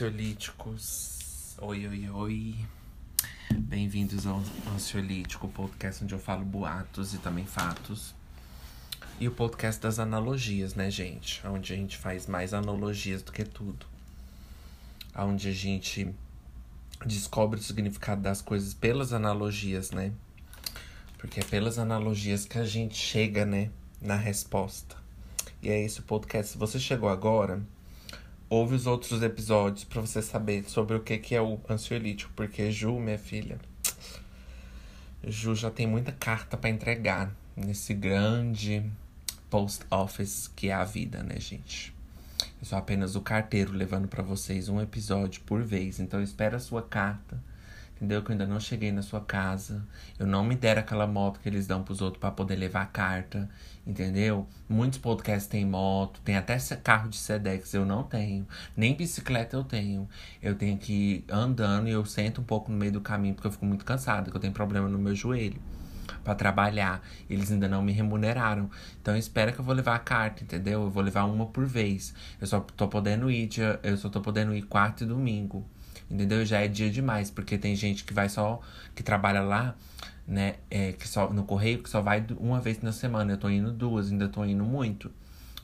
ansiolíticos. Oi, oi, oi. Bem-vindos ao Ansiolítico, podcast onde eu falo boatos e também fatos. E o podcast das analogias, né, gente? Onde a gente faz mais analogias do que tudo. Onde a gente descobre o significado das coisas pelas analogias, né? Porque é pelas analogias que a gente chega, né, na resposta. E é esse o podcast. Se você chegou agora, ouve os outros episódios para você saber sobre o que, que é o ansiolítico. Porque Ju, minha filha, Ju já tem muita carta para entregar nesse grande post office que é a vida, né, gente? Eu sou apenas o carteiro levando para vocês um episódio por vez. Então espera a sua carta entendeu? Que eu ainda não cheguei na sua casa. Eu não me deram aquela moto que eles dão pros outros para poder levar a carta, entendeu? Muitos podcasts têm moto, tem até carro de Sedex, eu não tenho. Nem bicicleta eu tenho. Eu tenho que ir andando e eu sento um pouco no meio do caminho porque eu fico muito cansado, porque eu tenho problema no meu joelho para trabalhar. Eles ainda não me remuneraram. Então espera que eu vou levar a carta, entendeu? Eu vou levar uma por vez. Eu só tô podendo ir dia, eu só tô podendo ir quarta e domingo. Entendeu? Já é dia demais, porque tem gente que vai só. que trabalha lá, né? É, que só, no correio, que só vai uma vez na semana. Eu tô indo duas, ainda tô indo muito.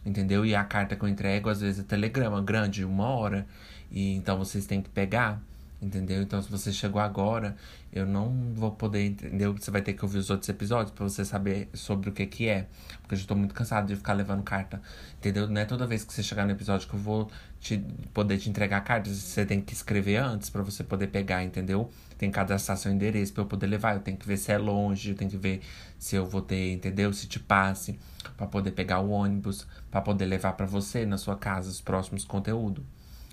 Entendeu? E a carta que eu entrego, às vezes, é telegrama grande, uma hora. E então vocês têm que pegar. Entendeu? Então, se você chegou agora, eu não vou poder, entendeu? Você vai ter que ouvir os outros episódios para você saber sobre o que que é. Porque eu já tô muito cansado de ficar levando carta. Entendeu? Não é toda vez que você chegar no episódio que eu vou te, poder te entregar cartas. Você tem que escrever antes para você poder pegar, entendeu? Tem que cadastrar seu endereço para eu poder levar. Eu tenho que ver se é longe, eu tenho que ver se eu vou ter, entendeu? Se te passe para poder pegar o ônibus, para poder levar para você na sua casa os próximos conteúdos.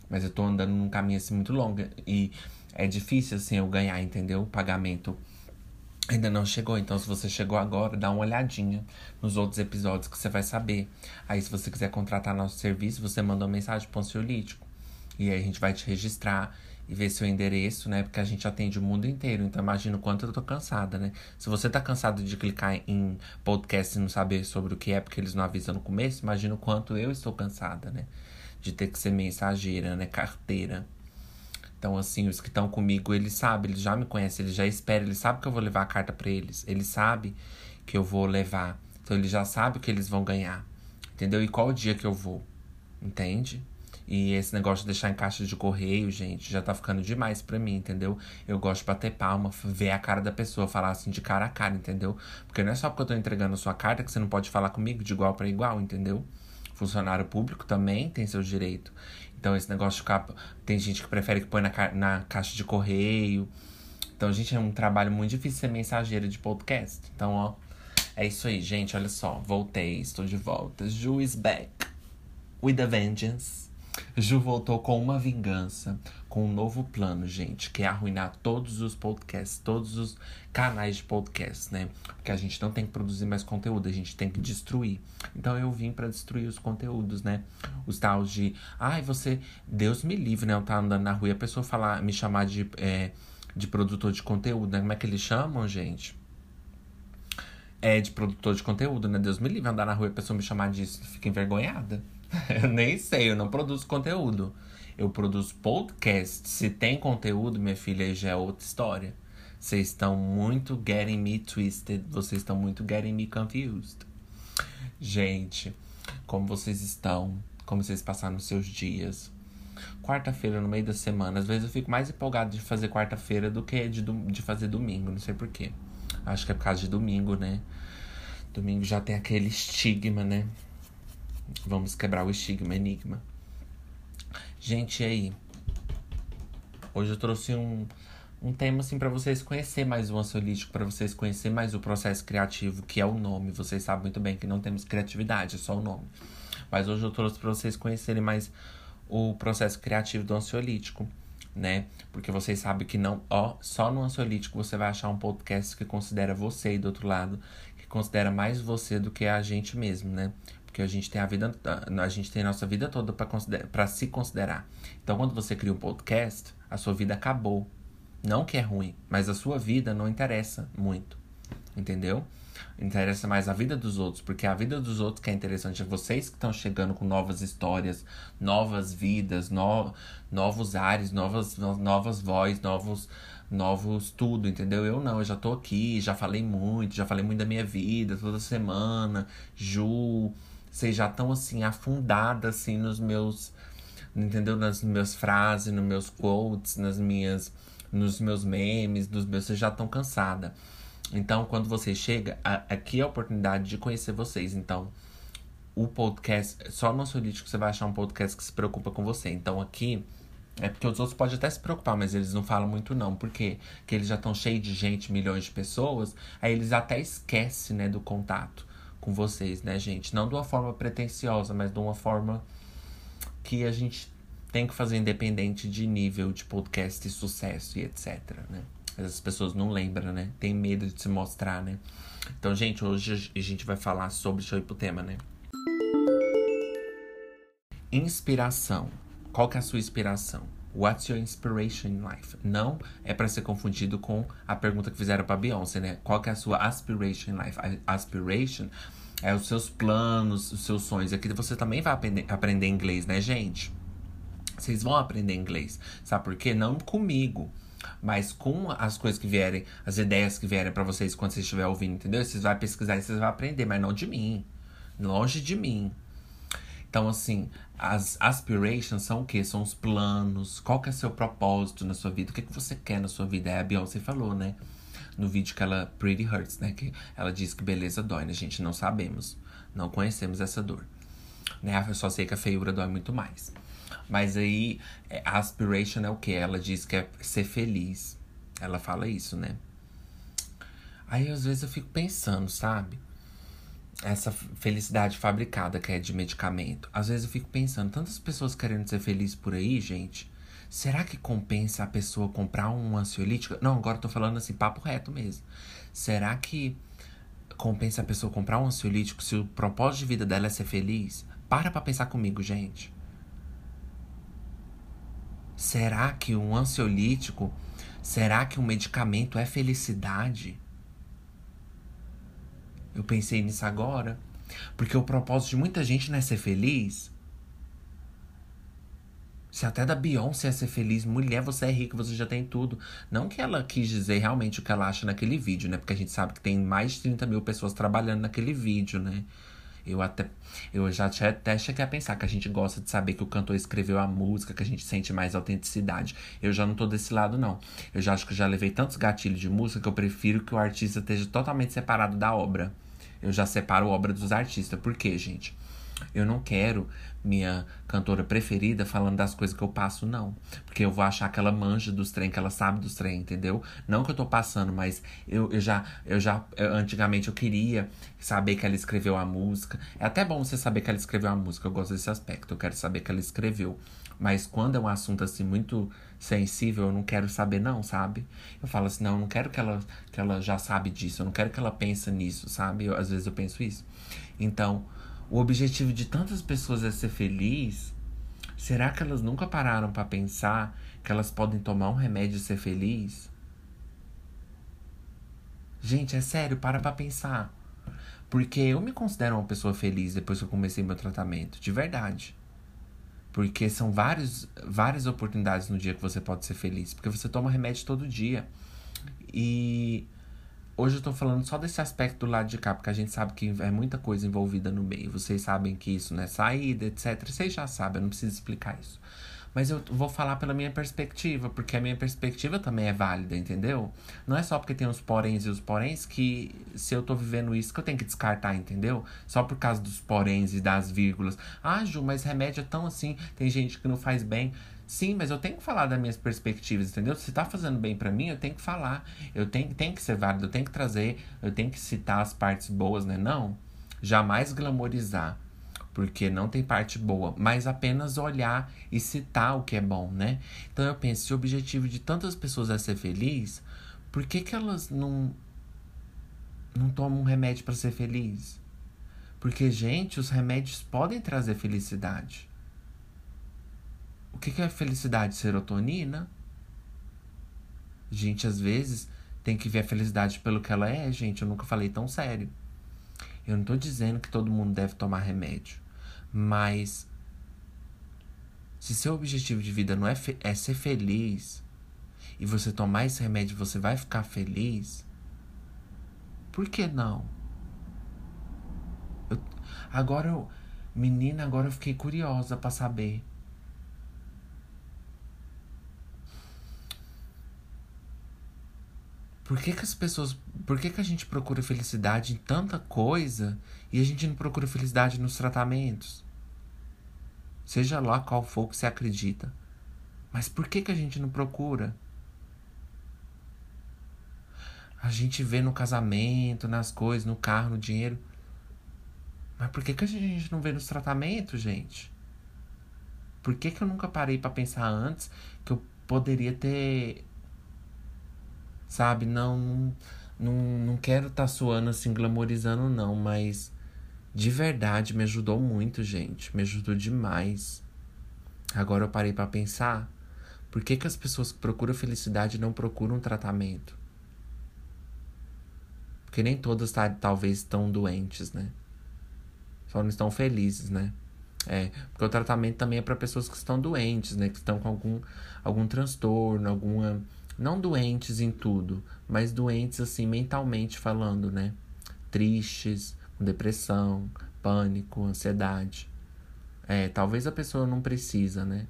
Mas eu tô andando num caminho assim muito longo e é difícil assim eu ganhar, entendeu? O pagamento ainda não chegou. Então, se você chegou agora, dá uma olhadinha nos outros episódios que você vai saber. Aí, se você quiser contratar nosso serviço, você manda uma mensagem pro ansiolítico. E aí a gente vai te registrar e ver seu endereço, né? Porque a gente atende o mundo inteiro. Então, imagina o quanto eu tô cansada, né? Se você tá cansado de clicar em podcast e não saber sobre o que é, porque eles não avisam no começo, imagina o quanto eu estou cansada, né? de ter que ser mensageira, né? Carteira. Então, assim, os que estão comigo, eles sabem, eles já me conhecem, eles já esperam, eles sabem que eu vou levar a carta para eles. Eles sabem que eu vou levar. Então, eles já sabem que eles vão ganhar. Entendeu? E qual o dia que eu vou. Entende? E esse negócio de deixar em caixa de correio, gente, já tá ficando demais pra mim, entendeu? Eu gosto de bater palma, ver a cara da pessoa, falar assim de cara a cara, entendeu? Porque não é só porque eu tô entregando a sua carta que você não pode falar comigo de igual para igual, entendeu? Funcionário público também tem seu direito. Então, esse negócio de ficar. Tem gente que prefere que põe na, ca... na caixa de correio. Então, gente, é um trabalho muito difícil ser mensageira de podcast. Então, ó. É isso aí, gente. Olha só. Voltei, estou de volta. Ju is back. With a vengeance. Ju voltou com uma vingança, com um novo plano, gente, que é arruinar todos os podcasts, todos os canais de podcast, né? Porque a gente não tem que produzir mais conteúdo, a gente tem que destruir. Então eu vim para destruir os conteúdos, né? Os tals de, ai, você, Deus me livre, né? Eu tá andando na rua e a pessoa falar, me chamar de, é, de produtor de conteúdo, né? Como é que eles chamam, gente? É de produtor de conteúdo, né? Deus me livre andar na rua e a pessoa me chamar disso, fica envergonhada. eu nem sei, eu não produzo conteúdo. Eu produzo podcast. Se tem conteúdo, minha filha, aí já é outra história. Vocês estão muito getting me twisted. Vocês estão muito getting me confused. Gente, como vocês estão? Como vocês passaram os seus dias? Quarta-feira, no meio da semana. Às vezes eu fico mais empolgado de fazer quarta-feira do que de, de fazer domingo. Não sei porquê. Acho que é por causa de domingo, né? Domingo já tem aquele estigma, né? Vamos quebrar o estigma, enigma. Gente, aí? Hoje eu trouxe um, um tema assim para vocês conhecer mais o ansiolítico, para vocês conhecer mais o processo criativo, que é o nome. Vocês sabem muito bem que não temos criatividade, é só o nome. Mas hoje eu trouxe para vocês conhecerem mais o processo criativo do ansiolítico, né? Porque vocês sabem que não, ó, só no ansiolítico você vai achar um podcast que considera você e do outro lado, que considera mais você do que a gente mesmo, né? Porque a gente tem a vida, a gente tem a nossa vida toda para se considerar. Então, quando você cria um podcast, a sua vida acabou. Não que é ruim, mas a sua vida não interessa muito. Entendeu? Interessa mais a vida dos outros, porque a vida dos outros que é interessante é vocês que estão chegando com novas histórias, novas vidas, no, novos ares, novas, no, novas vozes, novos, novos tudo, entendeu? Eu não, eu já tô aqui, já falei muito, já falei muito da minha vida toda semana. Ju, vocês já estão assim afundadas assim nos meus, entendeu? Nas minhas frases, nos meus quotes, nas minhas nos meus memes, nos meus, vocês já estão cansada. Então, quando você chega, a, aqui é a oportunidade de conhecer vocês. Então, o podcast, só no Ansiolítico você vai achar um podcast que se preocupa com você. Então, aqui é porque os outros podem até se preocupar, mas eles não falam muito não. Porque eles já estão cheios de gente, milhões de pessoas, aí eles até esquecem, né, do contato com vocês, né, gente? Não de uma forma pretensiosa, mas de uma forma que a gente tem que fazer independente de nível de podcast e sucesso e etc, né? As pessoas não lembram, né? Tem medo de se mostrar, né? Então, gente, hoje a gente vai falar sobre. Ir pro tema, né? Inspiração. Qual que é a sua inspiração? What's your inspiration in life? Não é para ser confundido com a pergunta que fizeram para Beyoncé, né? Qual que é a sua aspiration in life? Aspiration é os seus planos, os seus sonhos. Aqui você também vai aprender, aprender inglês, né, gente? Vocês vão aprender inglês. Sabe por quê? Não comigo. Mas com as coisas que vierem, as ideias que vierem para vocês quando vocês estiverem ouvindo, entendeu? Vocês vão pesquisar e vocês vão aprender, mas não de mim. Longe de mim. Então, assim, as aspirations são o quê? São os planos. Qual que é seu propósito na sua vida? O que, que você quer na sua vida? É a Beyoncé falou, né? No vídeo que ela, Pretty Hurts, né? Que ela disse que beleza dói, né? A gente não sabemos. Não conhecemos essa dor. Né? Eu só sei que a feiura dói muito mais. Mas aí, é, a aspiration é o que? Ela diz que é ser feliz. Ela fala isso, né? Aí, às vezes, eu fico pensando, sabe? Essa felicidade fabricada que é de medicamento. Às vezes eu fico pensando, tantas pessoas querendo ser felizes por aí, gente. Será que compensa a pessoa comprar um ansiolítico? Não, agora eu tô falando assim, papo reto mesmo. Será que compensa a pessoa comprar um ansiolítico se o propósito de vida dela é ser feliz? Para pra pensar comigo, gente. Será que um ansiolítico, será que um medicamento é felicidade? Eu pensei nisso agora. Porque o propósito de muita gente não é ser feliz. Se até da Beyoncé é ser feliz, mulher, você é rica, você já tem tudo. Não que ela quis dizer realmente o que ela acha naquele vídeo, né? Porque a gente sabe que tem mais de 30 mil pessoas trabalhando naquele vídeo, né? Eu até eu já até cheguei a pensar que a gente gosta de saber que o cantor escreveu a música, que a gente sente mais autenticidade. Eu já não tô desse lado, não. Eu já acho que já levei tantos gatilhos de música que eu prefiro que o artista esteja totalmente separado da obra. Eu já separo obra dos artistas. Por quê, gente? Eu não quero minha cantora preferida falando das coisas que eu passo, não. Porque eu vou achar que ela manja dos trem, que ela sabe dos trem, entendeu? Não que eu tô passando, mas eu, eu já, eu já, eu, antigamente eu queria saber que ela escreveu a música. É até bom você saber que ela escreveu a música, eu gosto desse aspecto, eu quero saber que ela escreveu. Mas quando é um assunto assim muito sensível, eu não quero saber não, sabe? Eu falo assim, não, eu não quero que ela, que ela já sabe disso, eu não quero que ela pense nisso, sabe? Eu, às vezes eu penso isso. Então, o objetivo de tantas pessoas é ser feliz, será que elas nunca pararam para pensar que elas podem tomar um remédio e ser feliz? Gente, é sério, para pra pensar. Porque eu me considero uma pessoa feliz depois que eu comecei meu tratamento, de verdade. Porque são vários, várias oportunidades no dia que você pode ser feliz. Porque você toma remédio todo dia. E Hoje eu tô falando só desse aspecto do lado de cá, porque a gente sabe que é muita coisa envolvida no meio. Vocês sabem que isso não é saída, etc. Vocês já sabem, eu não preciso explicar isso. Mas eu vou falar pela minha perspectiva, porque a minha perspectiva também é válida, entendeu? Não é só porque tem os poréns e os poréns que se eu tô vivendo isso que eu tenho que descartar, entendeu? Só por causa dos poréns e das vírgulas. Ah, Ju, mas remédio é tão assim, tem gente que não faz bem. Sim, mas eu tenho que falar das minhas perspectivas, entendeu? Se tá fazendo bem para mim, eu tenho que falar. Eu tenho, tenho que ser válido, eu tenho que trazer, eu tenho que citar as partes boas, né? Não. Jamais glamorizar, porque não tem parte boa, mas apenas olhar e citar o que é bom, né? Então eu penso, se o objetivo de tantas pessoas é ser feliz, por que, que elas não, não tomam um remédio para ser feliz? Porque, gente, os remédios podem trazer felicidade. O que, é felicidade? Serotonina? Gente, às vezes tem que ver a felicidade pelo que ela é, gente. Eu nunca falei tão sério. Eu não tô dizendo que todo mundo deve tomar remédio. Mas se seu objetivo de vida não é, é ser feliz e você tomar esse remédio você vai ficar feliz, por que não? Eu, agora eu, menina, agora eu fiquei curiosa para saber. Por que, que as pessoas. Por que, que a gente procura felicidade em tanta coisa e a gente não procura felicidade nos tratamentos? Seja lá qual for que você acredita. Mas por que, que a gente não procura? A gente vê no casamento, nas coisas, no carro, no dinheiro. Mas por que, que a gente não vê nos tratamentos, gente? Por que, que eu nunca parei para pensar antes que eu poderia ter Sabe? Não, não, não quero estar tá suando assim, glamorizando, não, mas de verdade me ajudou muito, gente. Me ajudou demais. Agora eu parei para pensar. Por que, que as pessoas que procuram felicidade não procuram tratamento? Porque nem todas tá, talvez estão doentes, né? Só não estão felizes, né? É, porque o tratamento também é para pessoas que estão doentes, né? Que estão com algum, algum transtorno, alguma não doentes em tudo, mas doentes assim mentalmente falando, né? Tristes, com depressão, pânico, ansiedade. É, talvez a pessoa não precisa, né?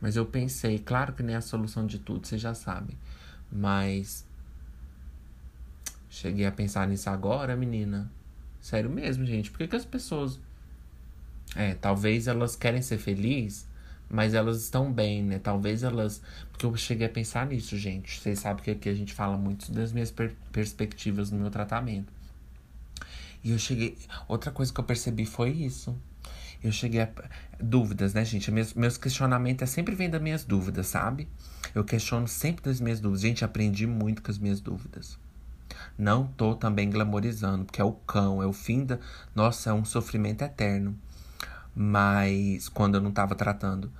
Mas eu pensei, claro que nem é a solução de tudo, vocês já sabem. Mas cheguei a pensar nisso agora, menina. Sério mesmo, gente. Por que, que as pessoas. É, talvez elas querem ser felizes mas elas estão bem, né? Talvez elas. Porque eu cheguei a pensar nisso, gente. Vocês sabem que aqui a gente fala muito das minhas per perspectivas no meu tratamento. E eu cheguei. Outra coisa que eu percebi foi isso. Eu cheguei a. Dúvidas, né, gente? Meus, meus questionamentos é sempre vem das minhas dúvidas, sabe? Eu questiono sempre das minhas dúvidas. Gente, aprendi muito com as minhas dúvidas. Não tô também glamorizando, porque é o cão, é o fim da. Nossa, é um sofrimento eterno mas quando eu não estava tratando.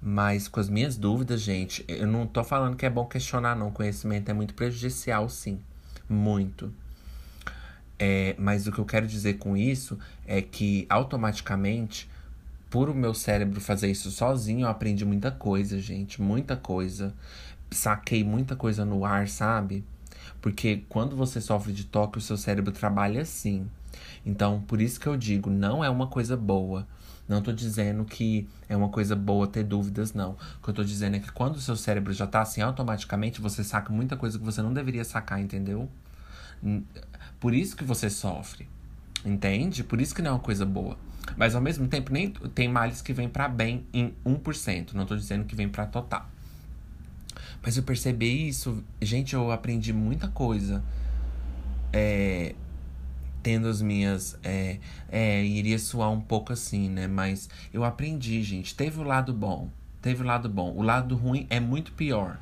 Mas com as minhas dúvidas, gente, eu não tô falando que é bom questionar, não. Conhecimento é muito prejudicial, sim. Muito. É, mas o que eu quero dizer com isso é que automaticamente, por o meu cérebro fazer isso sozinho, eu aprendi muita coisa, gente. Muita coisa. Saquei muita coisa no ar, sabe? Porque quando você sofre de toque, o seu cérebro trabalha assim. Então, por isso que eu digo, não é uma coisa boa. Não tô dizendo que é uma coisa boa ter dúvidas, não. O que eu tô dizendo é que quando o seu cérebro já tá assim, automaticamente você saca muita coisa que você não deveria sacar, entendeu? Por isso que você sofre. Entende? Por isso que não é uma coisa boa. Mas ao mesmo tempo, nem tem males que vêm para bem em 1%. Não tô dizendo que vem para total. Mas eu percebi isso. Gente, eu aprendi muita coisa. É, tendo as minhas. É, é, iria soar um pouco assim, né? Mas eu aprendi, gente. Teve o lado bom. Teve o lado bom. O lado ruim é muito pior.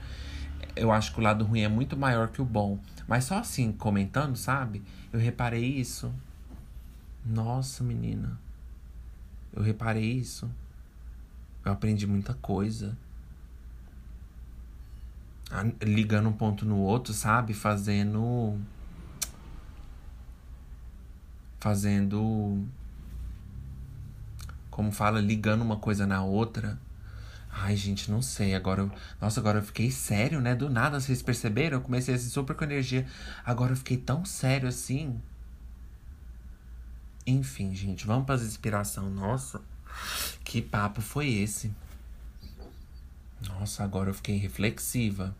Eu acho que o lado ruim é muito maior que o bom. Mas só assim, comentando, sabe? Eu reparei isso. Nossa, menina. Eu reparei isso. Eu aprendi muita coisa. Ligando um ponto no outro, sabe? Fazendo fazendo. Como fala, ligando uma coisa na outra. Ai, gente, não sei. Agora eu. Nossa, agora eu fiquei sério, né? Do nada, vocês perceberam? Eu comecei assim super com energia. Agora eu fiquei tão sério assim. Enfim, gente, vamos para as inspiração. Nossa, que papo foi esse? Nossa, agora eu fiquei reflexiva.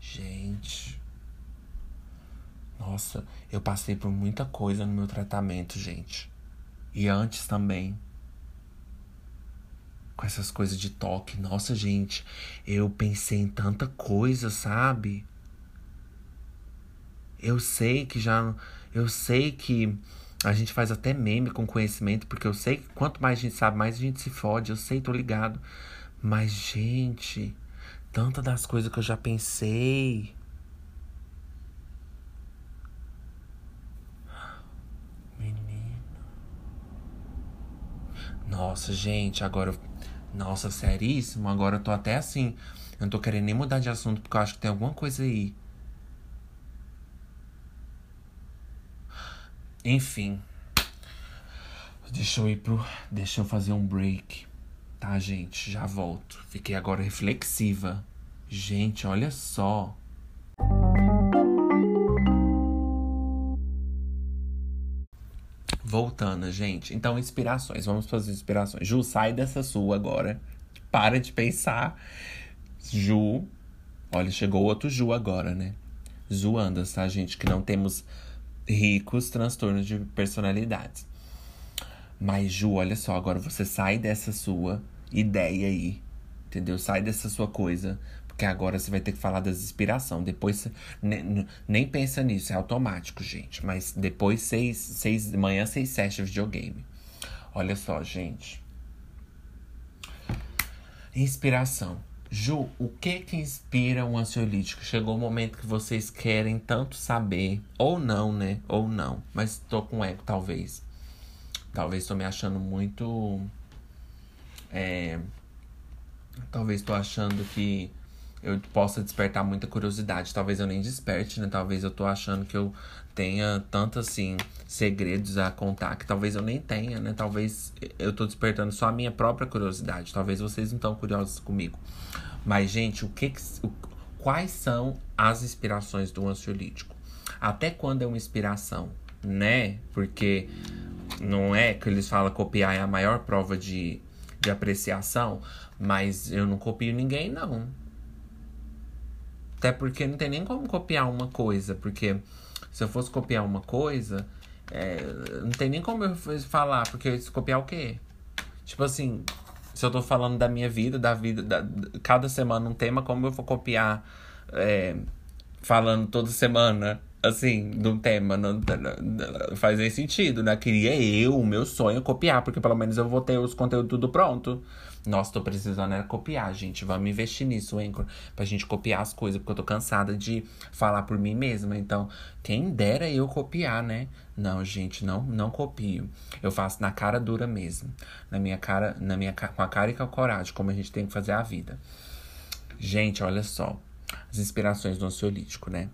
Gente. Nossa, eu passei por muita coisa no meu tratamento, gente. E antes também. Com essas coisas de toque. Nossa, gente, eu pensei em tanta coisa, sabe? Eu sei que já. Eu sei que a gente faz até meme com conhecimento, porque eu sei que quanto mais a gente sabe, mais a gente se fode. Eu sei, tô ligado. Mas, gente, tanta das coisas que eu já pensei. Nossa, gente, agora Nossa, seríssimo. Agora eu tô até assim. Eu não tô querendo nem mudar de assunto porque eu acho que tem alguma coisa aí. Enfim. Deixa eu ir pro. Deixa eu fazer um break. Tá, gente? Já volto. Fiquei agora reflexiva. Gente, olha só. Voltando, gente. Então, inspirações. Vamos as inspirações. Ju, sai dessa sua agora. Para de pensar. Ju. Olha, chegou outro Ju agora, né? Zoando, tá, gente? Que não temos ricos transtornos de personalidades. Mas, Ju, olha só, agora você sai dessa sua ideia aí. Entendeu? Sai dessa sua coisa. Porque agora você vai ter que falar das inspiração. Depois nem, nem pensa nisso, é automático, gente. Mas depois, seis, seis manhã, seis, sete videogame. Olha só, gente. Inspiração. Ju, o que que inspira um ansiolítico? Chegou o momento que vocês querem tanto saber, ou não, né? Ou não. Mas tô com eco, talvez. Talvez tô me achando muito. É, talvez tô achando que eu possa despertar muita curiosidade. Talvez eu nem desperte, né? Talvez eu tô achando que eu tenha tanto assim segredos a contar que talvez eu nem tenha, né? Talvez eu tô despertando só a minha própria curiosidade. Talvez vocês não estão curiosos comigo. Mas gente, o que, o, quais são as inspirações do ansiolítico? Até quando é uma inspiração, né? Porque não é que eles falam copiar é a maior prova de, de apreciação, mas eu não copio ninguém, não. Até porque não tem nem como copiar uma coisa, porque se eu fosse copiar uma coisa, é, não tem nem como eu falar, porque se copiar o quê? Tipo assim, se eu tô falando da minha vida, da vida, da, cada semana um tema, como eu vou copiar é, falando toda semana, assim, de um tema? Não, não, faz nem sentido, né? Queria eu, o meu sonho, copiar, porque pelo menos eu vou ter os conteúdos tudo pronto. Nossa, tô precisando era copiar, gente. Vamos investir nisso, Anchor. Pra gente copiar as coisas, porque eu tô cansada de falar por mim mesma. Então, quem dera eu copiar, né? Não, gente, não, não copio. Eu faço na cara dura mesmo. Na minha cara, na minha com a cara e com a coragem, como a gente tem que fazer a vida. Gente, olha só. As inspirações do ansiolítico, né?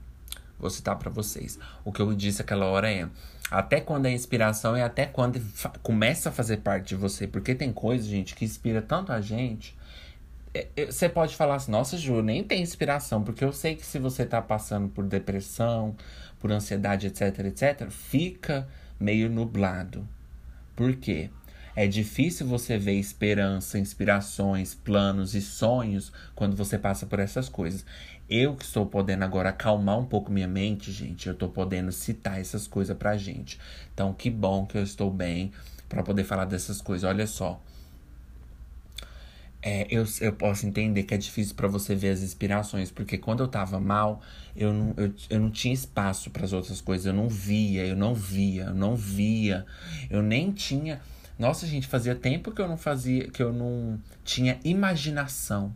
Vou citar para vocês. O que eu disse aquela hora é: até quando é inspiração e até quando começa a fazer parte de você. Porque tem coisa, gente, que inspira tanto a gente. É, é, você pode falar assim, nossa, Ju, nem tem inspiração, porque eu sei que se você tá passando por depressão, por ansiedade, etc, etc, fica meio nublado. Por quê? É difícil você ver esperança, inspirações, planos e sonhos quando você passa por essas coisas. Eu que estou podendo agora acalmar um pouco minha mente, gente, eu estou podendo citar essas coisas pra gente. Então, que bom que eu estou bem para poder falar dessas coisas. Olha só. É, eu, eu posso entender que é difícil para você ver as inspirações, porque quando eu tava mal, eu não, eu, eu não tinha espaço para as outras coisas, eu não via, eu não via, eu não via, eu nem tinha. Nossa, gente, fazia tempo que eu não fazia, que eu não tinha imaginação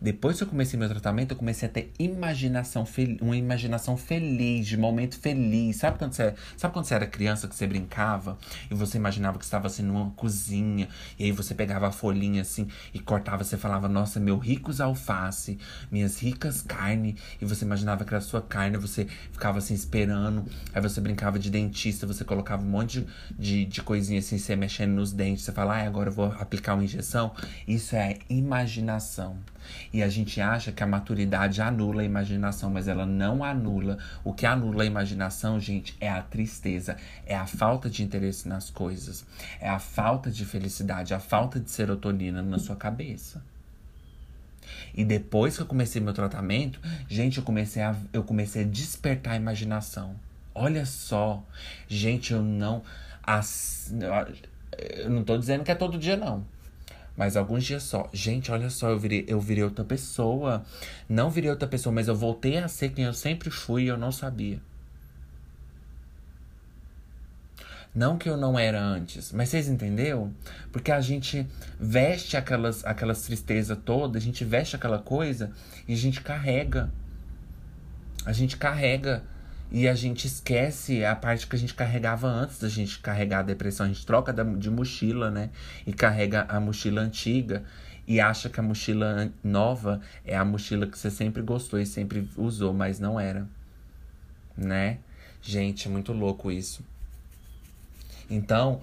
depois que eu comecei meu tratamento, eu comecei a ter imaginação uma imaginação feliz, de momento feliz. Sabe quando, você, sabe quando você era criança que você brincava e você imaginava que estava assim numa cozinha e aí você pegava a folhinha assim e cortava, você falava, nossa, meu ricos alface, minhas ricas carne, e você imaginava que era a sua carne, você ficava assim esperando, aí você brincava de dentista, você colocava um monte de, de, coisinha assim, você mexendo nos dentes, você fala, ah, agora eu vou aplicar uma injeção. Isso é imaginação. E a gente acha que a maturidade anula a imaginação, mas ela não anula. O que anula a imaginação, gente, é a tristeza, é a falta de interesse nas coisas, é a falta de felicidade, a falta de serotonina na sua cabeça. E depois que eu comecei meu tratamento, gente, eu comecei a, eu comecei a despertar a imaginação. Olha só, gente, eu não. As, eu não tô dizendo que é todo dia, não. Mas alguns dias só. Gente, olha só, eu virei, eu virei outra pessoa. Não virei outra pessoa, mas eu voltei a ser quem eu sempre fui e eu não sabia. Não que eu não era antes, mas vocês entenderam? Porque a gente veste aquelas, aquelas tristezas todas, a gente veste aquela coisa e a gente carrega. A gente carrega e a gente esquece a parte que a gente carregava antes da gente carregar a depressão. A gente troca de mochila, né? E carrega a mochila antiga. e acha que a mochila nova é a mochila que você sempre gostou e sempre usou, mas não era. Né? Gente, é muito louco isso. Então,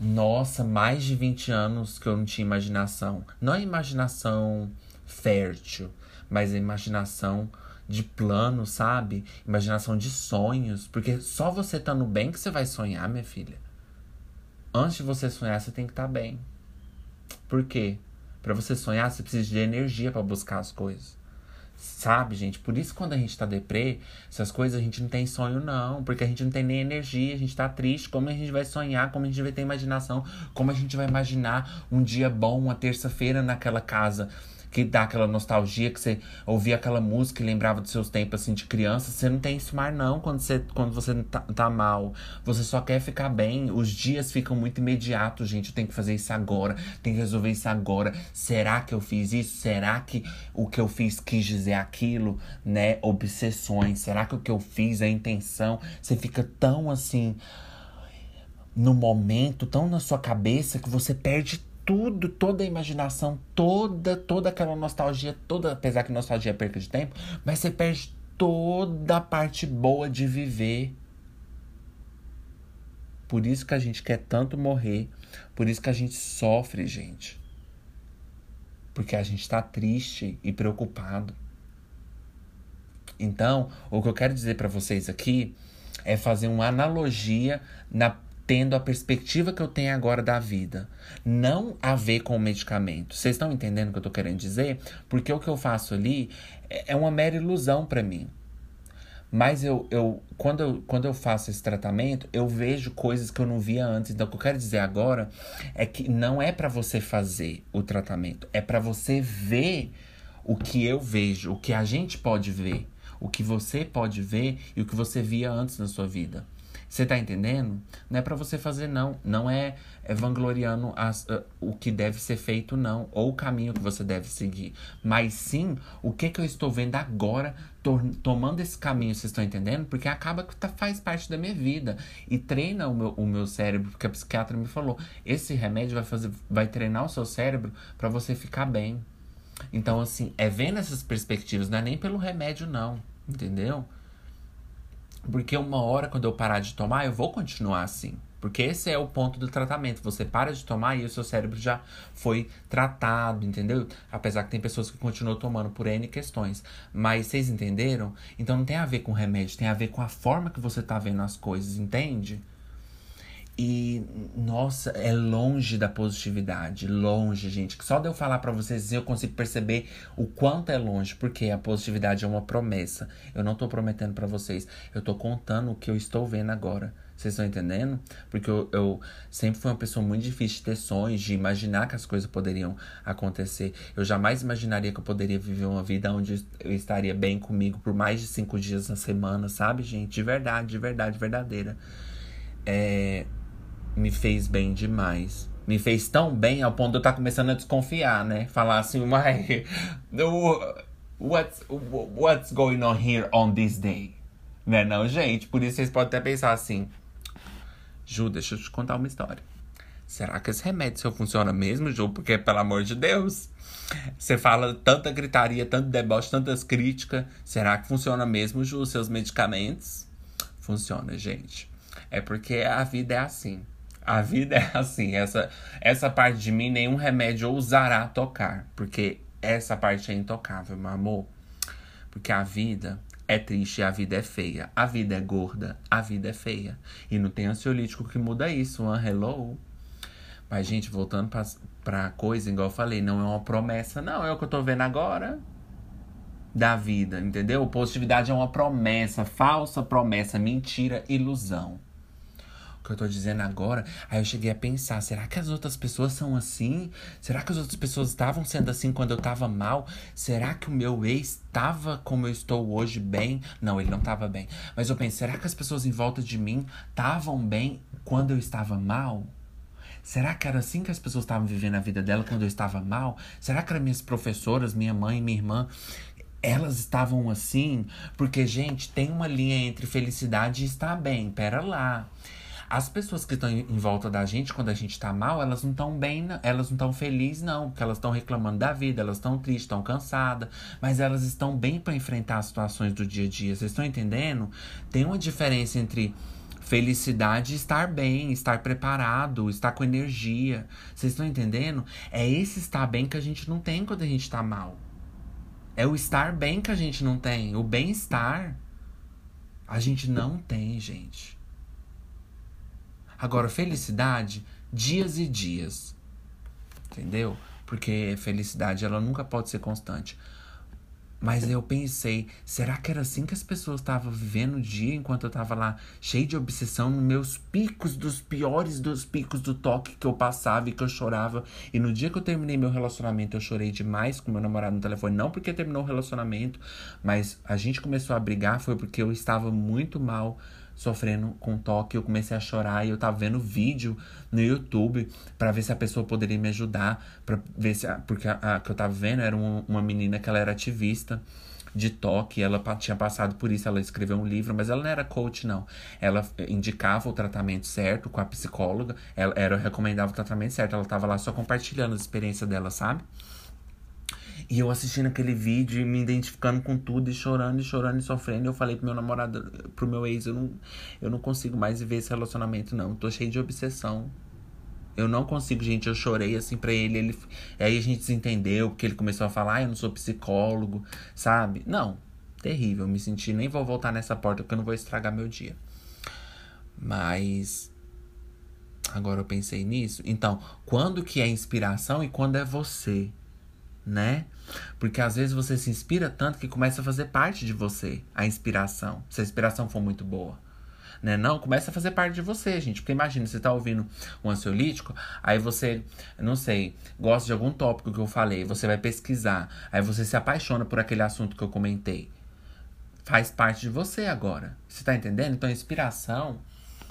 nossa, mais de 20 anos que eu não tinha imaginação. Não é imaginação fértil, mas a imaginação de plano, sabe? Imaginação de sonhos. Porque só você estando bem que você vai sonhar, minha filha. Antes de você sonhar, você tem que estar tá bem. Por quê? Para você sonhar, você precisa de energia para buscar as coisas. Sabe, gente? Por isso, quando a gente tá deprê, essas coisas a gente não tem sonho, não. Porque a gente não tem nem energia, a gente tá triste. Como a gente vai sonhar? Como a gente vai ter imaginação? Como a gente vai imaginar um dia bom, uma terça-feira naquela casa? Que dá aquela nostalgia, que você ouvia aquela música e lembrava dos seus tempos assim de criança. Você não tem isso mais, não, quando você, quando você tá, tá mal. Você só quer ficar bem. Os dias ficam muito imediatos, gente. Eu tenho que fazer isso agora, tenho que resolver isso agora. Será que eu fiz isso? Será que o que eu fiz quis dizer aquilo, né? Obsessões. Será que o que eu fiz é intenção? Você fica tão assim no momento, tão na sua cabeça que você perde tudo, toda a imaginação, toda, toda aquela nostalgia, toda, apesar que nostalgia é perca de tempo, mas você perde toda a parte boa de viver. Por isso que a gente quer tanto morrer, por isso que a gente sofre, gente. Porque a gente está triste e preocupado. Então, o que eu quero dizer para vocês aqui é fazer uma analogia na tendo a perspectiva que eu tenho agora da vida. Não a ver com o medicamento. Vocês estão entendendo o que eu tô querendo dizer? Porque o que eu faço ali é, é uma mera ilusão para mim. Mas eu, eu, quando eu, quando eu faço esse tratamento, eu vejo coisas que eu não via antes. Então, o que eu quero dizer agora é que não é para você fazer o tratamento, é para você ver o que eu vejo, o que a gente pode ver, o que você pode ver e o que você via antes na sua vida. Você tá entendendo? Não é para você fazer, não. Não é, é vangloriando as, uh, o que deve ser feito, não. Ou o caminho que você deve seguir. Mas sim, o que, que eu estou vendo agora, to tomando esse caminho, vocês estão entendendo? Porque acaba que tá, faz parte da minha vida. E treina o meu, o meu cérebro, porque a psiquiatra me falou: esse remédio vai, fazer, vai treinar o seu cérebro para você ficar bem. Então, assim, é vendo essas perspectivas, não é nem pelo remédio, não. Entendeu? Porque uma hora, quando eu parar de tomar, eu vou continuar assim. Porque esse é o ponto do tratamento. Você para de tomar e o seu cérebro já foi tratado, entendeu? Apesar que tem pessoas que continuam tomando por N questões. Mas vocês entenderam? Então não tem a ver com remédio, tem a ver com a forma que você tá vendo as coisas, entende? E, nossa, é longe da positividade. Longe, gente. Só de eu falar para vocês eu consigo perceber o quanto é longe. Porque a positividade é uma promessa. Eu não tô prometendo para vocês. Eu tô contando o que eu estou vendo agora. Vocês estão entendendo? Porque eu, eu, sempre fui uma pessoa muito difícil de ter sonhos, de imaginar que as coisas poderiam acontecer. Eu jamais imaginaria que eu poderia viver uma vida onde eu estaria bem comigo por mais de cinco dias na semana, sabe, gente? De verdade, de verdade, verdadeira. É, me fez bem demais. Me fez tão bem ao ponto de eu estar tá começando a desconfiar, né? Falar assim, mas. What's, what's going on here on this day? Né, não, gente? Por isso vocês podem até pensar assim. Ju, deixa eu te contar uma história. Será que esse remédio seu funciona mesmo, Ju? Porque, pelo amor de Deus, você fala tanta gritaria, tanto deboche, tantas críticas. Será que funciona mesmo, Ju, seus medicamentos? Funciona, gente. É porque a vida é assim. A vida é assim, essa, essa parte de mim nenhum remédio ousará tocar, porque essa parte é intocável, meu amor. Porque a vida é triste, a vida é feia. A vida é gorda, a vida é feia. E não tem ansiolítico que muda isso, um hello. Mas, gente, voltando pra, pra coisa, igual eu falei, não é uma promessa, não. É o que eu tô vendo agora da vida, entendeu? Positividade é uma promessa, falsa promessa, mentira, ilusão que eu tô dizendo agora, aí eu cheguei a pensar: será que as outras pessoas são assim? Será que as outras pessoas estavam sendo assim quando eu tava mal? Será que o meu ex estava como eu estou hoje bem? Não, ele não tava bem. Mas eu pensei: será que as pessoas em volta de mim estavam bem quando eu estava mal? Será que era assim que as pessoas estavam vivendo a vida dela quando eu estava mal? Será que eram minhas professoras, minha mãe, minha irmã? Elas estavam assim? Porque, gente, tem uma linha entre felicidade e estar bem. Pera lá. As pessoas que estão em volta da gente, quando a gente tá mal, elas não estão bem, elas não estão felizes, não. Porque elas estão reclamando da vida, elas estão tristes, estão cansadas. Mas elas estão bem para enfrentar as situações do dia a dia. Vocês estão entendendo? Tem uma diferença entre felicidade estar bem, estar preparado, estar com energia. Vocês estão entendendo? É esse estar bem que a gente não tem quando a gente tá mal. É o estar bem que a gente não tem. O bem-estar a gente não tem, gente. Agora, felicidade, dias e dias. Entendeu? Porque felicidade, ela nunca pode ser constante. Mas eu pensei, será que era assim que as pessoas estavam vivendo o dia enquanto eu tava lá cheio de obsessão, nos meus picos dos piores dos picos do toque que eu passava e que eu chorava. E no dia que eu terminei meu relacionamento, eu chorei demais com meu namorado no telefone, não porque terminou o relacionamento, mas a gente começou a brigar foi porque eu estava muito mal sofrendo com toque, eu comecei a chorar e eu tava vendo vídeo no YouTube para ver se a pessoa poderia me ajudar, para ver se porque a, a, que eu tava vendo era uma, uma menina que ela era ativista de toque, ela tinha passado por isso, ela escreveu um livro, mas ela não era coach, não. Ela indicava o tratamento certo com a psicóloga, ela era recomendava o tratamento certo, ela tava lá só compartilhando a experiência dela, sabe? E eu assistindo aquele vídeo e me identificando com tudo, e chorando, e chorando, e sofrendo. Eu falei pro meu namorado, pro meu ex, eu não, eu não consigo mais viver esse relacionamento, não. Tô cheio de obsessão. Eu não consigo, gente. Eu chorei assim pra ele. ele aí a gente se entendeu, porque ele começou a falar, ah, eu não sou psicólogo, sabe? Não, terrível. Eu me senti, nem vou voltar nessa porta, porque eu não vou estragar meu dia. Mas. Agora eu pensei nisso. Então, quando que é inspiração e quando é você? Né? Porque às vezes você se inspira tanto que começa a fazer parte de você a inspiração, se a inspiração for muito boa. Né? Não, começa a fazer parte de você, gente. Porque imagina, você tá ouvindo um ansiolítico, aí você, não sei, gosta de algum tópico que eu falei, você vai pesquisar, aí você se apaixona por aquele assunto que eu comentei. Faz parte de você agora. Você tá entendendo? Então, a inspiração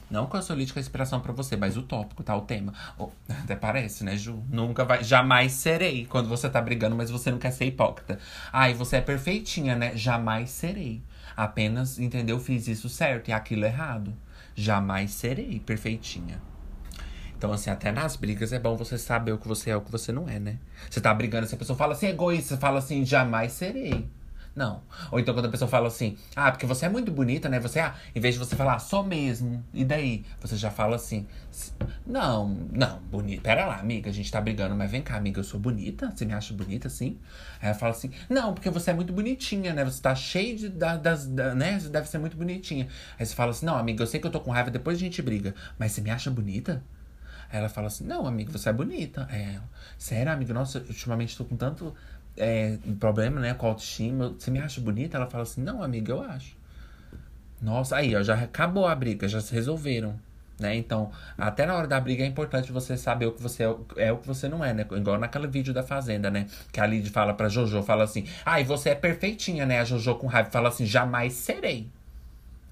não que eu solítica a inspiração para você, mas o tópico, tá? O tema. Oh, até parece, né, Ju? Nunca vai. Jamais serei. Quando você tá brigando, mas você não quer ser hipócrita. Ai, você é perfeitinha, né? Jamais serei. Apenas, entendeu? Fiz isso certo e aquilo errado. Jamais serei perfeitinha. Então, assim, até nas brigas é bom você saber o que você é e o que você não é, né? Você tá brigando, se a pessoa fala assim, egoísta, fala assim, jamais serei. Não. Ou então quando a pessoa fala assim, ah, porque você é muito bonita, né? Você, ah, em vez de você falar, sou mesmo, e daí? Você já fala assim, não, não, bonita. Pera lá, amiga, a gente tá brigando, mas vem cá, amiga, eu sou bonita? Você me acha bonita assim? Aí ela fala assim, não, porque você é muito bonitinha, né? Você tá cheio de, da, das, da, né? Você deve ser muito bonitinha. Aí você fala assim, não, amiga, eu sei que eu tô com raiva, depois a gente briga, mas você me acha bonita? Aí ela fala assim, não, amiga, você é bonita. É, sério, amiga, nossa, ultimamente tô com tanto é, problema, né, com autoestima. Você me acha bonita? Ela fala assim, não, amiga, eu acho. Nossa, aí, ó, já acabou a briga, já se resolveram. Né? Então, até na hora da briga é importante você saber o que você é, é o que você não é, né? Igual naquele vídeo da Fazenda, né? Que a Lid fala pra Jojo, fala assim, ai, ah, você é perfeitinha, né? A Jojo com raiva fala assim, jamais serei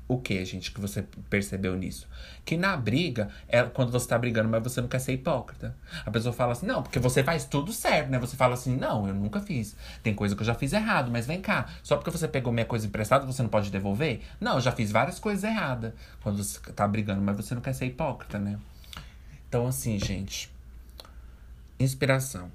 o que, gente, que você percebeu nisso? Que na briga, é quando você tá brigando, mas você não quer ser hipócrita. A pessoa fala assim, não, porque você faz tudo certo, né? Você fala assim, não, eu nunca fiz. Tem coisa que eu já fiz errado, mas vem cá, só porque você pegou minha coisa emprestada, você não pode devolver? Não, eu já fiz várias coisas erradas. Quando você tá brigando, mas você não quer ser hipócrita, né? Então, assim, gente. Inspiração.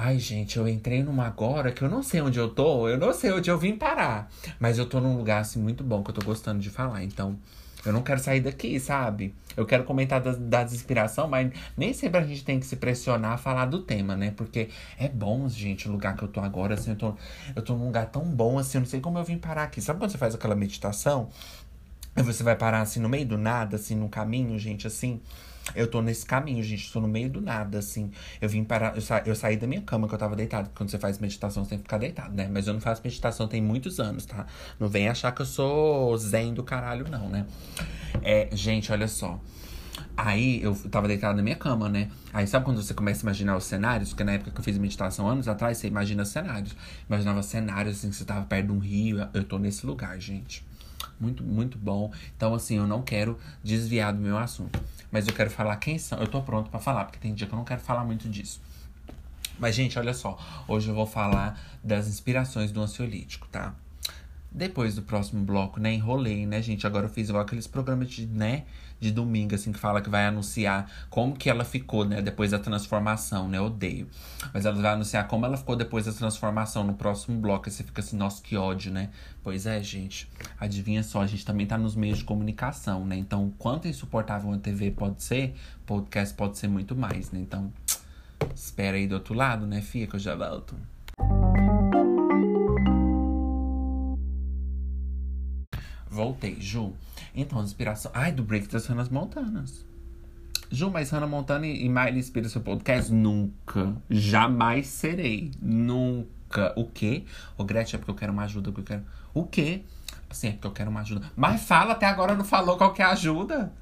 Ai, gente, eu entrei numa agora que eu não sei onde eu tô, eu não sei onde eu vim parar. Mas eu tô num lugar, assim, muito bom que eu tô gostando de falar. Então, eu não quero sair daqui, sabe? Eu quero comentar das, das inspiração, mas nem sempre a gente tem que se pressionar a falar do tema, né? Porque é bom, gente, o lugar que eu tô agora, assim, eu tô, eu tô num lugar tão bom, assim, eu não sei como eu vim parar aqui. Sabe quando você faz aquela meditação? E você vai parar, assim, no meio do nada, assim, no caminho, gente, assim. Eu tô nesse caminho, gente. Tô no meio do nada, assim. Eu vim parar. Eu, sa eu saí da minha cama que eu tava deitado. Quando você faz meditação, você tem que ficar deitado, né? Mas eu não faço meditação tem muitos anos, tá? Não vem achar que eu sou zen do caralho, não, né? É, gente, olha só. Aí eu tava deitado na minha cama, né? Aí sabe quando você começa a imaginar os cenários? Porque na época que eu fiz meditação anos atrás, você imagina cenários. Imaginava cenários assim, que você tava perto de um rio. Eu tô nesse lugar, gente. Muito, muito bom. Então, assim, eu não quero desviar do meu assunto. Mas eu quero falar quem são. Eu tô pronto para falar, porque tem dia que eu não quero falar muito disso. Mas, gente, olha só. Hoje eu vou falar das inspirações do ansiolítico, tá? Depois do próximo bloco, né? Enrolei, né, gente? Agora eu fiz igual aqueles programas de, né? De domingo, assim, que fala que vai anunciar como que ela ficou, né? Depois da transformação, né? Odeio. Mas ela vai anunciar como ela ficou depois da transformação no próximo bloco. Aí você fica assim, nossa, que ódio, né? Pois é, gente. Adivinha só, a gente também tá nos meios de comunicação, né? Então, quanto insuportável uma TV pode ser, podcast pode ser muito mais, né? Então, espera aí do outro lado, né, Fia, que eu já volto. Voltei, Ju. Então, inspiração. Ai, do break das Hannah Montanas. Ju, mas Hannah Montana e Miley inspira seu podcast? Nunca. Jamais serei. Nunca. O quê? Ô, Gretchen, é porque eu quero uma ajuda. Que eu quero... O quê? Assim, é porque eu quero uma ajuda. Mas fala, até agora não falou qual que é a ajuda.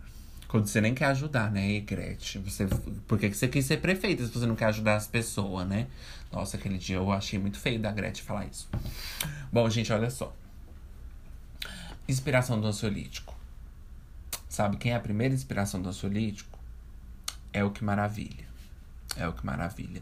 Quando você nem quer ajudar, né, Gretchen? Você, por que você quis ser prefeita se você não quer ajudar as pessoas, né? Nossa, aquele dia eu achei muito feio da Gretchen falar isso. Bom, gente, olha só. Inspiração do ansiolítico. Sabe quem é a primeira inspiração do ansiolítico? É o que maravilha. É o que maravilha.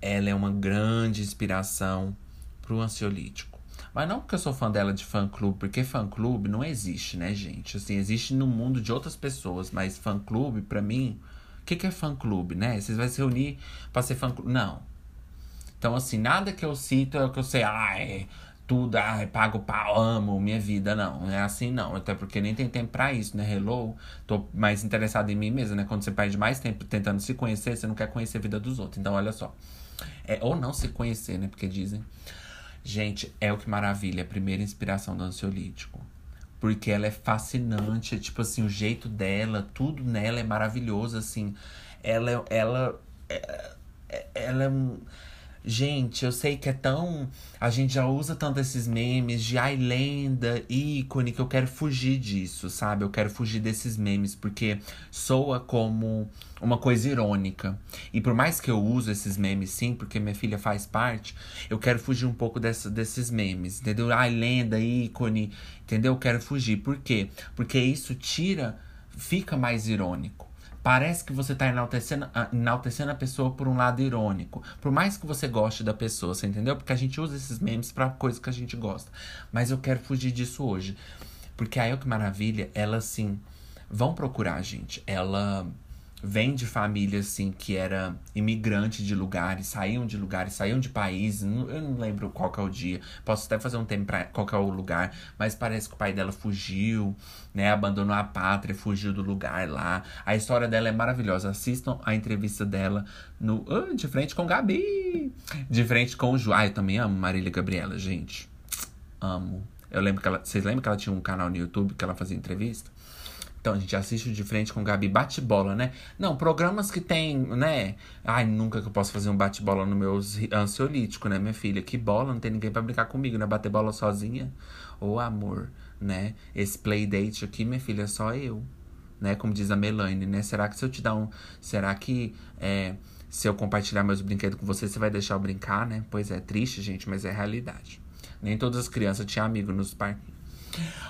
Ela é uma grande inspiração pro ansiolítico. Mas não porque eu sou fã dela de fã clube, porque fã clube não existe, né, gente? Assim, existe no mundo de outras pessoas, mas fã clube, pra mim, o que, que é fã clube, né? Vocês vão se reunir pra ser fã clube. Não. Então, assim, nada que eu cito é o que eu sei, ah, é tudo, ah, pago pau, amo minha vida. Não, não é assim não. Até porque nem tem tempo pra isso, né? Hello, tô mais interessado em mim mesmo, né? Quando você perde mais tempo tentando se conhecer, você não quer conhecer a vida dos outros. Então, olha só. É, ou não se conhecer, né? Porque dizem. Gente, é o que maravilha, a primeira inspiração do ansiolítico. Porque ela é fascinante, é, tipo assim, o jeito dela, tudo nela é maravilhoso, assim. Ela, ela, é, é, ela é um Gente, eu sei que é tão. A gente já usa tanto esses memes de ai lenda, ícone, que eu quero fugir disso, sabe? Eu quero fugir desses memes, porque soa como uma coisa irônica. E por mais que eu use esses memes, sim, porque minha filha faz parte, eu quero fugir um pouco dessa, desses memes, entendeu? Ai, lenda, ícone, entendeu? Eu quero fugir. Por quê? Porque isso tira. Fica mais irônico. Parece que você tá enaltecendo, enaltecendo a pessoa por um lado irônico. Por mais que você goste da pessoa, você entendeu? Porque a gente usa esses memes pra coisa que a gente gosta. Mas eu quero fugir disso hoje. Porque a Eu Que Maravilha, ela assim. Vão procurar, gente. Ela vem de família, assim, que era imigrante de lugares, saíam de lugares, saíam de países. Eu não lembro qual é o dia. Posso até fazer um tempo pra qual é o lugar. Mas parece que o pai dela fugiu, né? Abandonou a pátria, fugiu do lugar lá. A história dela é maravilhosa. Assistam a entrevista dela no De Frente com Gabi. De frente com o Ju. Ah, eu também amo Marília Gabriela, gente. Amo. Eu lembro que ela. Vocês lembram que ela tinha um canal no YouTube que ela fazia entrevista? Então, a gente assiste de frente com Gabi bate-bola, né? Não, programas que tem, né? Ai, nunca que eu posso fazer um bate-bola no meu ansiolítico, né, minha filha? Que bola, não tem ninguém para brincar comigo, né? Bater bola sozinha. Ô, amor, né? Esse playdate aqui, minha filha, é só eu. Né? Como diz a Melanie, né? Será que se eu te dar um. Será que é, se eu compartilhar meus brinquedos com você, você vai deixar eu brincar, né? Pois é, triste, gente, mas é realidade. Nem todas as crianças tinham amigo nos parques.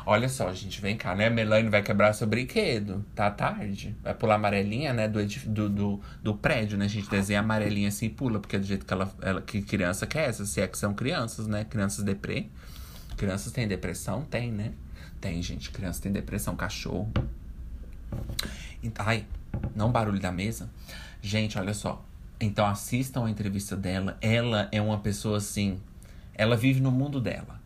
Olha só, gente, vem cá, né? Melanie vai quebrar seu brinquedo. Tá tarde. Vai pular amarelinha, né? Do, do, do, do prédio, né? A gente desenha amarelinha assim e pula, porque é do jeito que ela, ela que criança quer essa. Se é que são crianças, né? Crianças deprê. Crianças têm depressão? Tem, né? Tem, gente. Criança tem depressão, cachorro. Ai, não barulho da mesa. Gente, olha só. Então assistam a entrevista dela. Ela é uma pessoa assim. Ela vive no mundo dela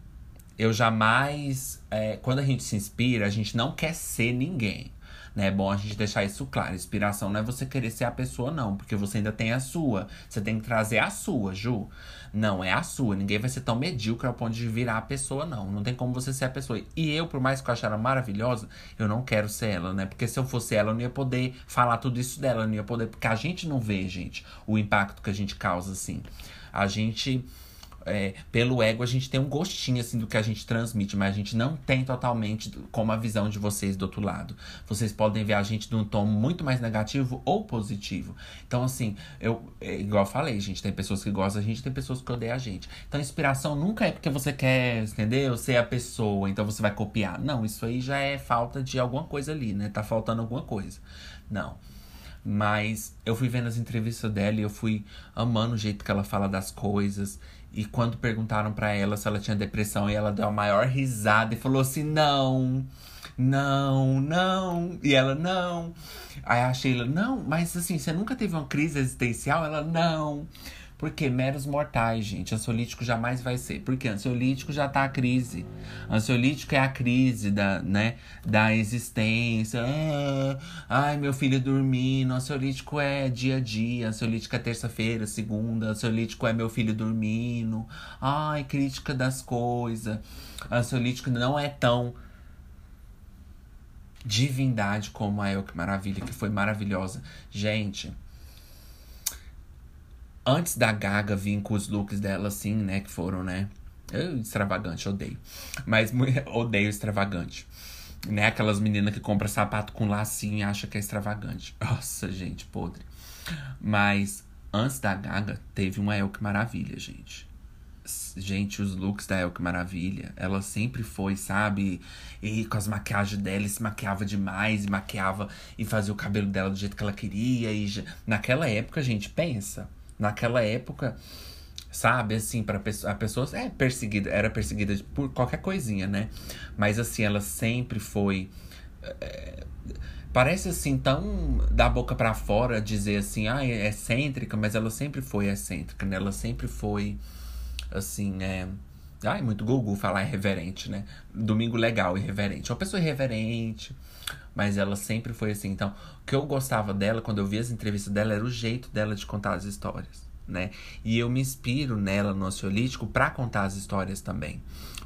eu jamais. É, quando a gente se inspira, a gente não quer ser ninguém. Né? É bom a gente deixar isso claro. Inspiração não é você querer ser a pessoa, não, porque você ainda tem a sua. Você tem que trazer a sua, Ju. Não, é a sua. Ninguém vai ser tão medíocre ao ponto de virar a pessoa, não. Não tem como você ser a pessoa. E eu, por mais que eu achar ela maravilhosa, eu não quero ser ela, né? Porque se eu fosse ela, eu não ia poder falar tudo isso dela. Eu não ia poder. Porque a gente não vê, gente, o impacto que a gente causa, assim. A gente é, pelo ego a gente tem um gostinho assim do que a gente transmite, mas a gente não tem totalmente como a visão de vocês do outro lado. Vocês podem ver a gente num tom muito mais negativo ou positivo. Então, assim, eu, é, igual eu falei, gente, tem pessoas que gostam da gente, tem pessoas que odeiam a gente. Então, inspiração nunca é porque você quer, entendeu? Ser a pessoa, então você vai copiar. Não, isso aí já é falta de alguma coisa ali, né? Tá faltando alguma coisa. Não. Mas eu fui vendo as entrevistas dela e eu fui amando o jeito que ela fala das coisas. E quando perguntaram para ela se ela tinha depressão, e ela deu a maior risada e falou assim: não, não, não. E ela, não. Aí a Sheila, não, mas assim, você nunca teve uma crise existencial? Ela, não. Porque meros mortais, gente. Ansiolítico jamais vai ser. Porque ansiolítico já tá a crise. Ansiolítico é a crise da, né, da existência. Ah, ai, meu filho dormindo. Ansiolítico é dia a dia. Ansiolítico é terça-feira, segunda. Ansiolítico é meu filho dormindo. Ai, crítica das coisas. Ansiolítico não é tão divindade como a El Que Maravilha, que foi maravilhosa. Gente antes da Gaga vir com os looks dela, assim, né? Que foram, né? Extravagante, odeio. Mas odeio extravagante. Né? Aquelas meninas que compram sapato com lacinho e acham que é extravagante. Nossa, gente, podre. Mas antes da Gaga, teve uma Elke Maravilha, gente. Gente, os looks da Elke Maravilha, ela sempre foi, sabe? E com as maquiagens dela, se maquiava demais, e maquiava e fazia o cabelo dela do jeito que ela queria. E já... naquela época, gente, pensa naquela época, sabe, assim, para a pessoa é perseguida, era perseguida por qualquer coisinha, né? Mas assim, ela sempre foi é, parece assim tão da boca para fora dizer assim, ah, é excêntrica, mas ela sempre foi excêntrica, né? Ela sempre foi assim, é Ai, muito Gugu falar irreverente, né? Domingo legal, irreverente. Uma pessoa irreverente, mas ela sempre foi assim. Então, o que eu gostava dela, quando eu via as entrevistas dela, era o jeito dela de contar as histórias, né? E eu me inspiro nela no ansiolítico para contar as histórias também.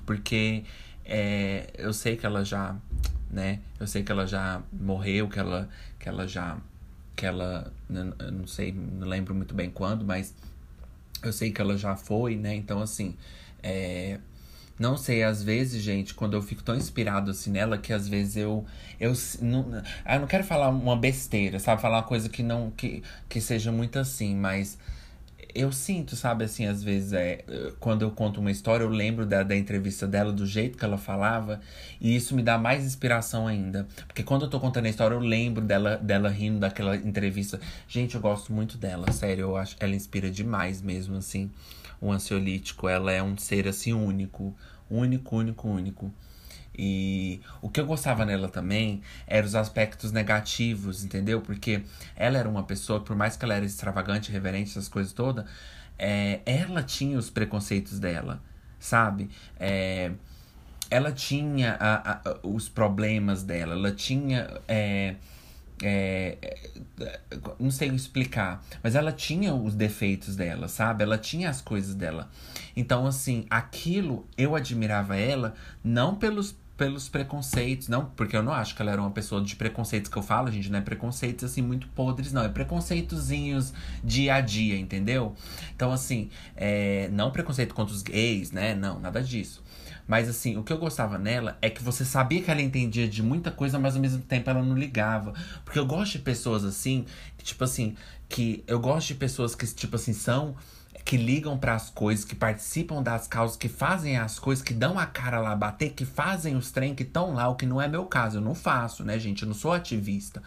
Porque é, eu sei que ela já, né? Eu sei que ela já morreu, que ela, que ela já. Que ela. Eu não sei, não lembro muito bem quando, mas eu sei que ela já foi, né? Então, assim. É, não sei, às vezes, gente, quando eu fico tão inspirado assim nela, que às vezes eu. Eu não, eu não quero falar uma besteira, sabe? Falar uma coisa que não. que, que seja muito assim, mas. Eu sinto, sabe, assim, às vezes, é, quando eu conto uma história, eu lembro da, da entrevista dela, do jeito que ela falava, e isso me dá mais inspiração ainda. Porque quando eu tô contando a história, eu lembro dela, dela rindo daquela entrevista. Gente, eu gosto muito dela, sério, eu acho ela inspira demais mesmo, assim o ansiolítico, ela é um ser assim único, único, único, único. E o que eu gostava nela também eram os aspectos negativos, entendeu? Porque ela era uma pessoa, por mais que ela era extravagante, reverente, essas coisas todas, é, ela tinha os preconceitos dela, sabe? É, ela tinha a, a, os problemas dela, ela tinha. É, é, é, não sei explicar, mas ela tinha os defeitos dela, sabe? Ela tinha as coisas dela. Então, assim, aquilo eu admirava ela não pelos pelos preconceitos, não, porque eu não acho que ela era uma pessoa de preconceitos que eu falo, gente, não é preconceitos assim muito podres, não, é preconceitozinhos dia a dia, entendeu? Então, assim, é, não preconceito contra os gays, né? Não, nada disso. Mas assim, o que eu gostava nela é que você sabia que ela entendia de muita coisa, mas ao mesmo tempo ela não ligava. Porque eu gosto de pessoas assim, que, tipo assim, que eu gosto de pessoas que, tipo assim, são que ligam para as coisas, que participam das causas, que fazem as coisas, que dão a cara lá bater, que fazem os trem que estão lá, o que não é meu caso. Eu não faço, né, gente? Eu não sou ativista.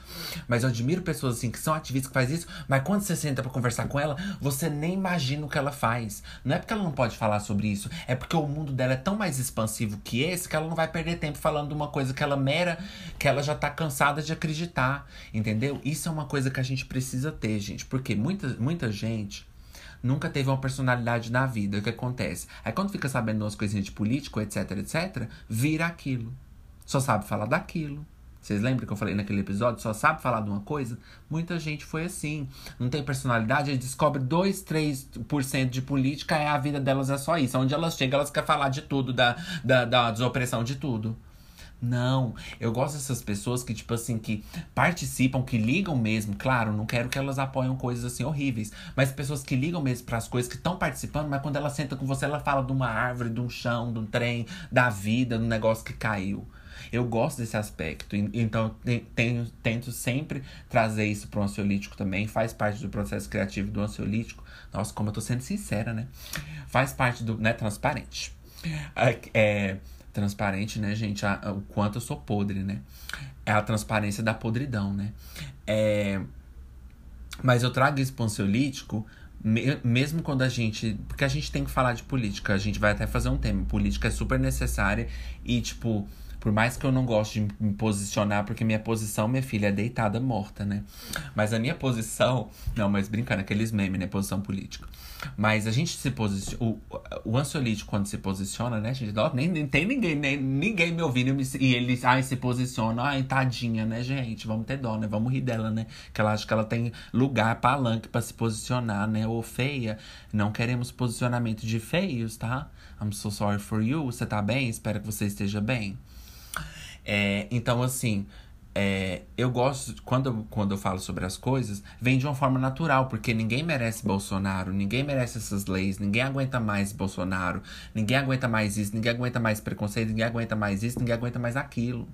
Mas eu admiro pessoas assim que são ativistas que fazem isso, mas quando você senta para conversar com ela, você nem imagina o que ela faz. Não é porque ela não pode falar sobre isso, é porque o mundo dela é tão mais expansivo que esse que ela não vai perder tempo falando de uma coisa que ela mera, que ela já tá cansada de acreditar, entendeu? Isso é uma coisa que a gente precisa ter, gente, porque muita, muita gente nunca teve uma personalidade na vida. O que acontece? Aí quando fica sabendo umas coisinhas de político, etc, etc, vira aquilo. Só sabe falar daquilo. Vocês lembram que eu falei naquele episódio? Só sabe falar de uma coisa? Muita gente foi assim. Não tem personalidade, aí descobre 2, 3% de política, é a vida delas é só isso. Onde elas chegam, elas querem falar de tudo, da, da, da desopressão de tudo. Não, eu gosto dessas pessoas que, tipo assim, que participam, que ligam mesmo. Claro, não quero que elas apoiam coisas assim horríveis, mas pessoas que ligam mesmo para as coisas que estão participando, mas quando ela senta com você, ela fala de uma árvore, de um chão, de um trem, da vida, um negócio que caiu. Eu gosto desse aspecto, então tenho, tento sempre trazer isso para o ansiolítico também. Faz parte do processo criativo do ansiolítico. Nossa, como eu tô sendo sincera, né? Faz parte do. né, transparente. É transparente, né, gente? A, o quanto eu sou podre, né? É a transparência da podridão, né? É, Mas eu trago esse pro ansiolítico mesmo quando a gente. Porque a gente tem que falar de política, a gente vai até fazer um tema. Política é super necessária e, tipo, por mais que eu não goste de me posicionar, porque minha posição, minha filha, é deitada morta, né? Mas a minha posição. Não, mas brincando, aqueles memes, né? Posição política. Mas a gente se posiciona. O, o ansiolítico, quando se posiciona, né, gente? Nem, nem tem ninguém, nem, ninguém me ouvindo e ele ai, se posiciona. Ai, tadinha, né, gente? Vamos ter dó, né? Vamos rir dela, né? Que ela acha que ela tem lugar, palanque para se posicionar, né? Ou feia. Não queremos posicionamento de feios, tá? I'm so sorry for you. Você tá bem? Espero que você esteja bem. É, então, assim, é, eu gosto, quando, quando eu falo sobre as coisas, vem de uma forma natural, porque ninguém merece Bolsonaro, ninguém merece essas leis, ninguém aguenta mais Bolsonaro, ninguém aguenta mais isso, ninguém aguenta mais preconceito, ninguém aguenta mais isso, ninguém aguenta mais aquilo.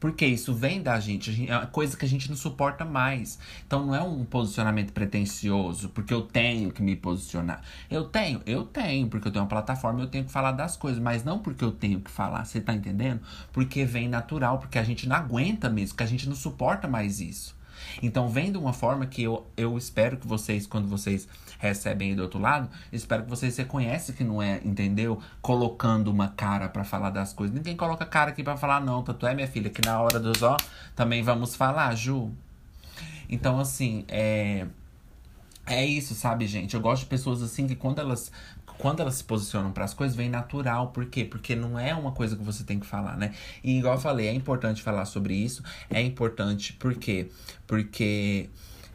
Porque isso vem da gente, gente, é uma coisa que a gente não suporta mais. Então não é um posicionamento pretencioso, porque eu tenho que me posicionar. Eu tenho, eu tenho, porque eu tenho uma plataforma, eu tenho que falar das coisas, mas não porque eu tenho que falar, você tá entendendo? Porque vem natural, porque a gente não aguenta mesmo, que a gente não suporta mais isso. Então, vem de uma forma que eu, eu espero que vocês, quando vocês recebem aí do outro lado, espero que vocês reconhecem que não é, entendeu? Colocando uma cara para falar das coisas. Ninguém coloca cara aqui para falar, não. Tanto é, minha filha, que na hora dos ó, também vamos falar, Ju. Então, assim, é. É isso, sabe, gente? Eu gosto de pessoas assim que quando elas quando elas se posicionam para as coisas, vem natural. Por quê? Porque não é uma coisa que você tem que falar, né? E igual eu falei, é importante falar sobre isso. É importante por quê? Porque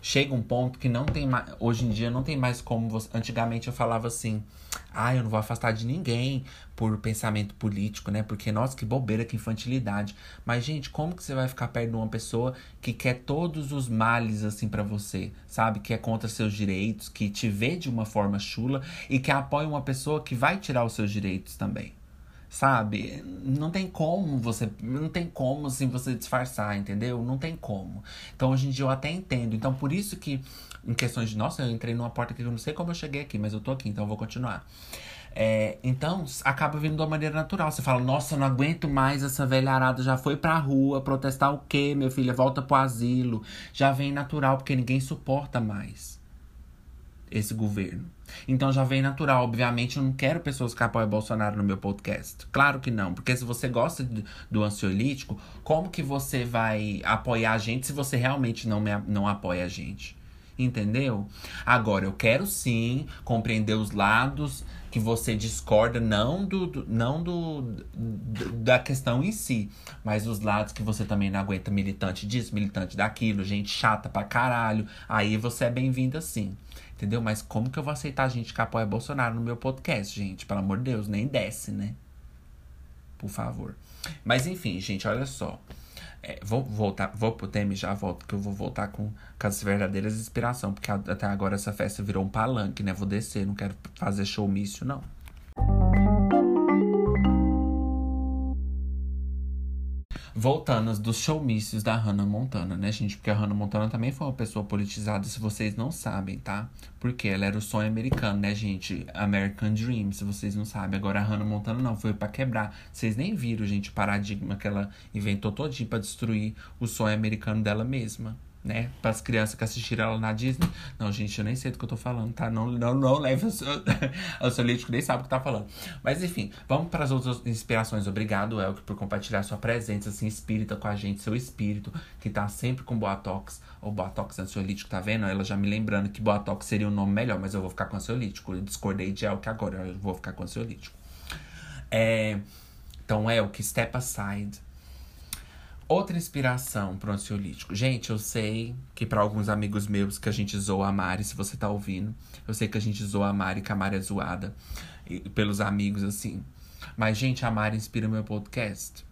chega um ponto que não tem mais. Hoje em dia não tem mais como você. Antigamente eu falava assim. Ah, eu não vou afastar de ninguém por pensamento político, né? Porque, nossa, que bobeira, que infantilidade. Mas, gente, como que você vai ficar perto de uma pessoa que quer todos os males, assim, para você? Sabe? Que é contra seus direitos, que te vê de uma forma chula e que apoia uma pessoa que vai tirar os seus direitos também sabe? Não tem como você, não tem como assim você disfarçar, entendeu? Não tem como. Então hoje em dia eu até entendo. Então por isso que em questões de, nossa, eu entrei numa porta que eu não sei como eu cheguei aqui, mas eu tô aqui, então eu vou continuar. É, então, acaba vindo de uma maneira natural. Você fala, nossa, eu não aguento mais essa velharada, já foi pra rua protestar o quê, meu filho? Volta pro asilo. Já vem natural, porque ninguém suporta mais esse governo. Então já vem natural. Obviamente, eu não quero pessoas que apoiam Bolsonaro no meu podcast. Claro que não. Porque se você gosta do ansiolítico, como que você vai apoiar a gente se você realmente não, me, não apoia a gente? Entendeu? Agora, eu quero sim compreender os lados que você discorda, não do, do não do, do, da questão em si, mas os lados que você também não aguenta militante disso, militante daquilo, gente chata pra caralho. Aí você é bem-vinda sim. Entendeu? Mas como que eu vou aceitar gente que apoia Bolsonaro no meu podcast, gente? Pelo amor de Deus, nem desce, né? Por favor. Mas enfim, gente, olha só. É, vou voltar, vou pro tema e já volto, que eu vou voltar com, com as verdadeiras inspiração, porque até agora essa festa virou um palanque, né? Vou descer, não quero fazer showmício, não. Voltando dos showmícios da Hannah Montana, né, gente? Porque a Hannah Montana também foi uma pessoa politizada, se vocês não sabem, tá? Porque ela era o sonho americano, né, gente? American Dream, se vocês não sabem. Agora a Hannah Montana não, foi para quebrar. Vocês nem viram, gente, o paradigma que ela inventou todinho pra destruir o sonho americano dela mesma né? Para as crianças que assistiram ela na Disney. Não, gente, eu nem sei do que eu tô falando, tá? Não, não, não leve o seu, o seu lítico, nem sabe o que tá falando. Mas enfim, vamos para as outras inspirações. Obrigado, Elke, por compartilhar sua presença assim, espírita com a gente, seu espírito, que tá sempre com Boatox, ou Boatox ansiolítico, tá vendo? Ela já me lembrando que Boatox seria um nome melhor, mas eu vou ficar com ansiolítico. Eu discordei de Elke agora, eu vou ficar com ansiolítico. É, então, Elke, step aside Outra inspiração pro ansiolítico. Gente, eu sei que para alguns amigos meus que a gente zoa a Mari, se você tá ouvindo, eu sei que a gente zoa a Mari, que a Mari é zoada e, pelos amigos, assim. Mas, gente, a Mari inspira meu podcast.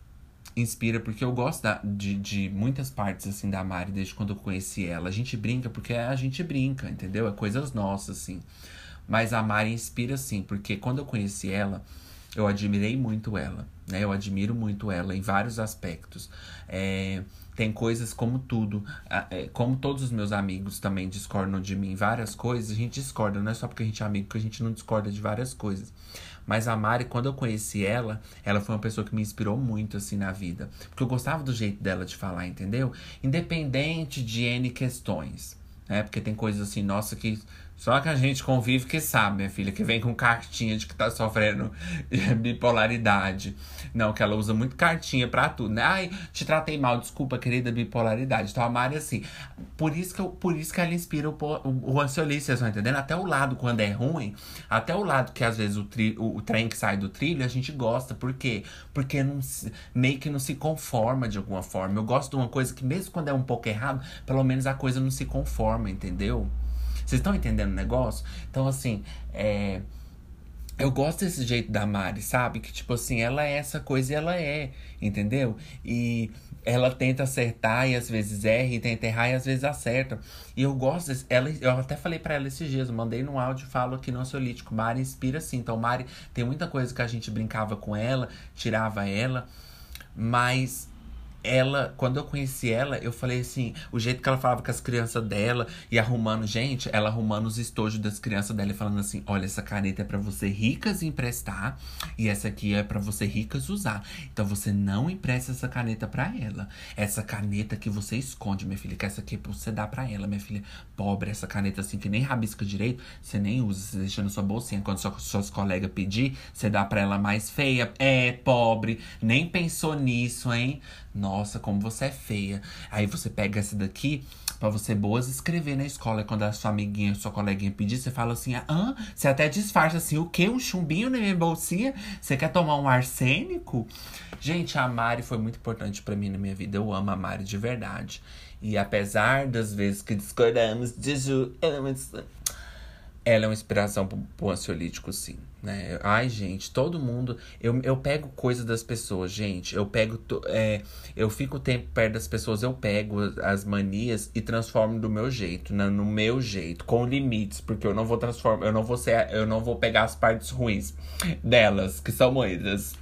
Inspira porque eu gosto da, de, de muitas partes, assim, da Mari desde quando eu conheci ela. A gente brinca porque a gente brinca, entendeu? É coisas nossas, assim. Mas a Mari inspira, sim, porque quando eu conheci ela, eu admirei muito ela. Né? Eu admiro muito ela em vários aspectos. É, tem coisas como tudo, é, como todos os meus amigos também discordam de mim, várias coisas, a gente discorda, não é só porque a gente é amigo que a gente não discorda de várias coisas. Mas a Mari, quando eu conheci ela, ela foi uma pessoa que me inspirou muito, assim, na vida. Porque eu gostava do jeito dela de falar, entendeu? Independente de N questões. né? Porque tem coisas assim, nossa, que só que a gente convive que sabe, minha filha, que vem com cartinha de que tá sofrendo bipolaridade. Não, que ela usa muito cartinha pra tudo, né? Ai, te tratei mal, desculpa, querida bipolaridade. Então a Mari, assim, por isso que, eu, por isso que ela inspira o, o, o ansiolista, vocês estão entendendo? Até o lado, quando é ruim, até o lado que às vezes o, tri, o, o trem que sai do trilho, a gente gosta. Por quê? Porque não, meio que não se conforma de alguma forma. Eu gosto de uma coisa que, mesmo quando é um pouco errado, pelo menos a coisa não se conforma, entendeu? Vocês estão entendendo o negócio? Então, assim, é. Eu gosto desse jeito da Mari, sabe? Que, tipo assim, ela é essa coisa e ela é, entendeu? E ela tenta acertar e às vezes erra, e tenta errar e às vezes acerta. E eu gosto desse, ela, eu até falei para ela esses dias, eu mandei no áudio falo aqui no ansiolítico. Mari inspira sim. Então, Mari, tem muita coisa que a gente brincava com ela, tirava ela, mas ela, quando eu conheci ela, eu falei assim, o jeito que ela falava com as crianças dela e arrumando, gente, ela arrumando os estojos das crianças dela e falando assim: olha, essa caneta é para você ricas emprestar e essa aqui é para você ricas usar. Então você não empresta essa caneta para ela. Essa caneta que você esconde, minha filha, que essa aqui é você dar para ela, minha filha. Pobre, essa caneta assim que nem rabisca direito, você nem usa, você deixa na sua bolsinha. Quando sua, suas colegas pedir, você dá para ela mais feia. É, pobre, nem pensou nisso, hein? Nossa, como você é feia. Aí você pega essa daqui para você boas escrever na escola. Quando a sua amiguinha, sua coleguinha pedir, você fala assim: ah, você até disfarça assim: o quê? Um chumbinho na minha bolsinha? Você quer tomar um arsênico? Gente, a Mari foi muito importante para mim na minha vida. Eu amo a Mari de verdade. E apesar das vezes que discordamos de Ju, é uma, ela é uma inspiração pro, pro ansiolítico, sim né? Ai, gente, todo mundo. Eu, eu pego coisa das pessoas, gente. Eu pego. É, eu fico o tempo perto das pessoas, eu pego as manias e transformo do meu jeito, né? no meu jeito, com limites, porque eu não vou transformar, eu não vou ser, eu não vou pegar as partes ruins delas, que são muitas.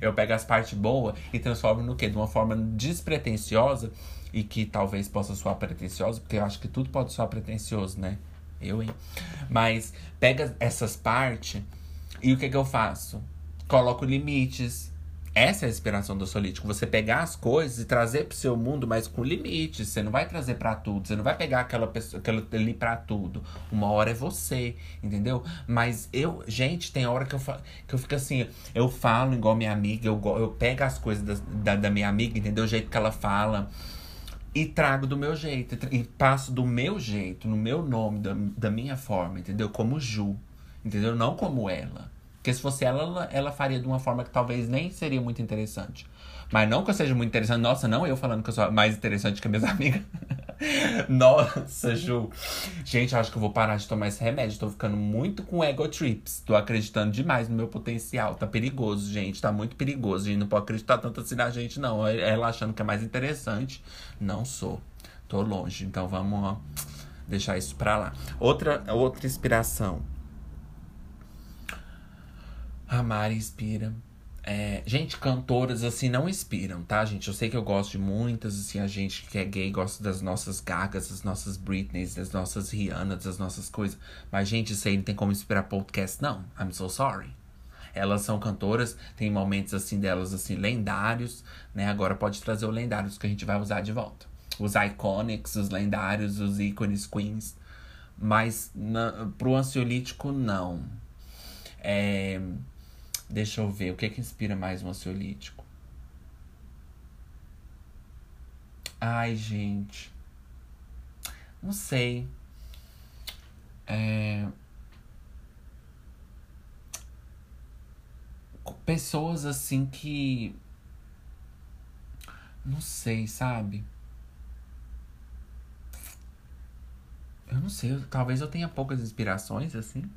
Eu pego as partes boas e transformo no quê? De uma forma despretensiosa e que talvez possa soar pretensiosa, porque eu acho que tudo pode soar pretensioso, né? Eu, hein? Mas pega essas partes e o que, que eu faço? Coloco limites. Essa é a inspiração do solítico. Você pegar as coisas e trazer pro seu mundo, mas com limites. Você não vai trazer para tudo. Você não vai pegar aquela pessoa, aquela ali pra tudo. Uma hora é você, entendeu? Mas eu, gente, tem hora que eu, que eu fico assim, eu falo igual minha amiga, eu, eu pego as coisas da, da, da minha amiga, entendeu? O jeito que ela fala e trago do meu jeito. E passo do meu jeito, no meu nome, da, da minha forma, entendeu? Como Ju. Entendeu? Não como ela. Porque se fosse ela, ela faria de uma forma que talvez nem seria muito interessante. Mas não que eu seja muito interessante. Nossa, não eu falando que eu sou mais interessante que as minhas amigas. Nossa, Ju. Gente, acho que eu vou parar de tomar esse remédio. Tô ficando muito com ego trips. Tô acreditando demais no meu potencial. Tá perigoso, gente. Tá muito perigoso. A gente não pode acreditar tanto assim na gente, não. Ela achando que é mais interessante. Não sou. Tô longe. Então vamos ó, deixar isso pra lá. Outra, outra inspiração a Mari inspira. É, gente, cantoras assim não inspiram, tá, gente? Eu sei que eu gosto de muitas, assim, a gente que é gay gosta das nossas Gagas, das nossas Britneys, das nossas Rihannas, das nossas coisas. Mas, gente, isso aí não tem como inspirar podcast, não. I'm so sorry. Elas são cantoras, tem momentos assim delas, assim, lendários, né? Agora pode trazer o lendários que a gente vai usar de volta. Os iconics, os lendários, os ícones, queens. Mas na, pro ansiolítico, não. É Deixa eu ver, o que é que inspira mais um ansiolítico? Ai, gente. Não sei. É... Pessoas assim que. Não sei, sabe? Eu não sei, talvez eu tenha poucas inspirações assim.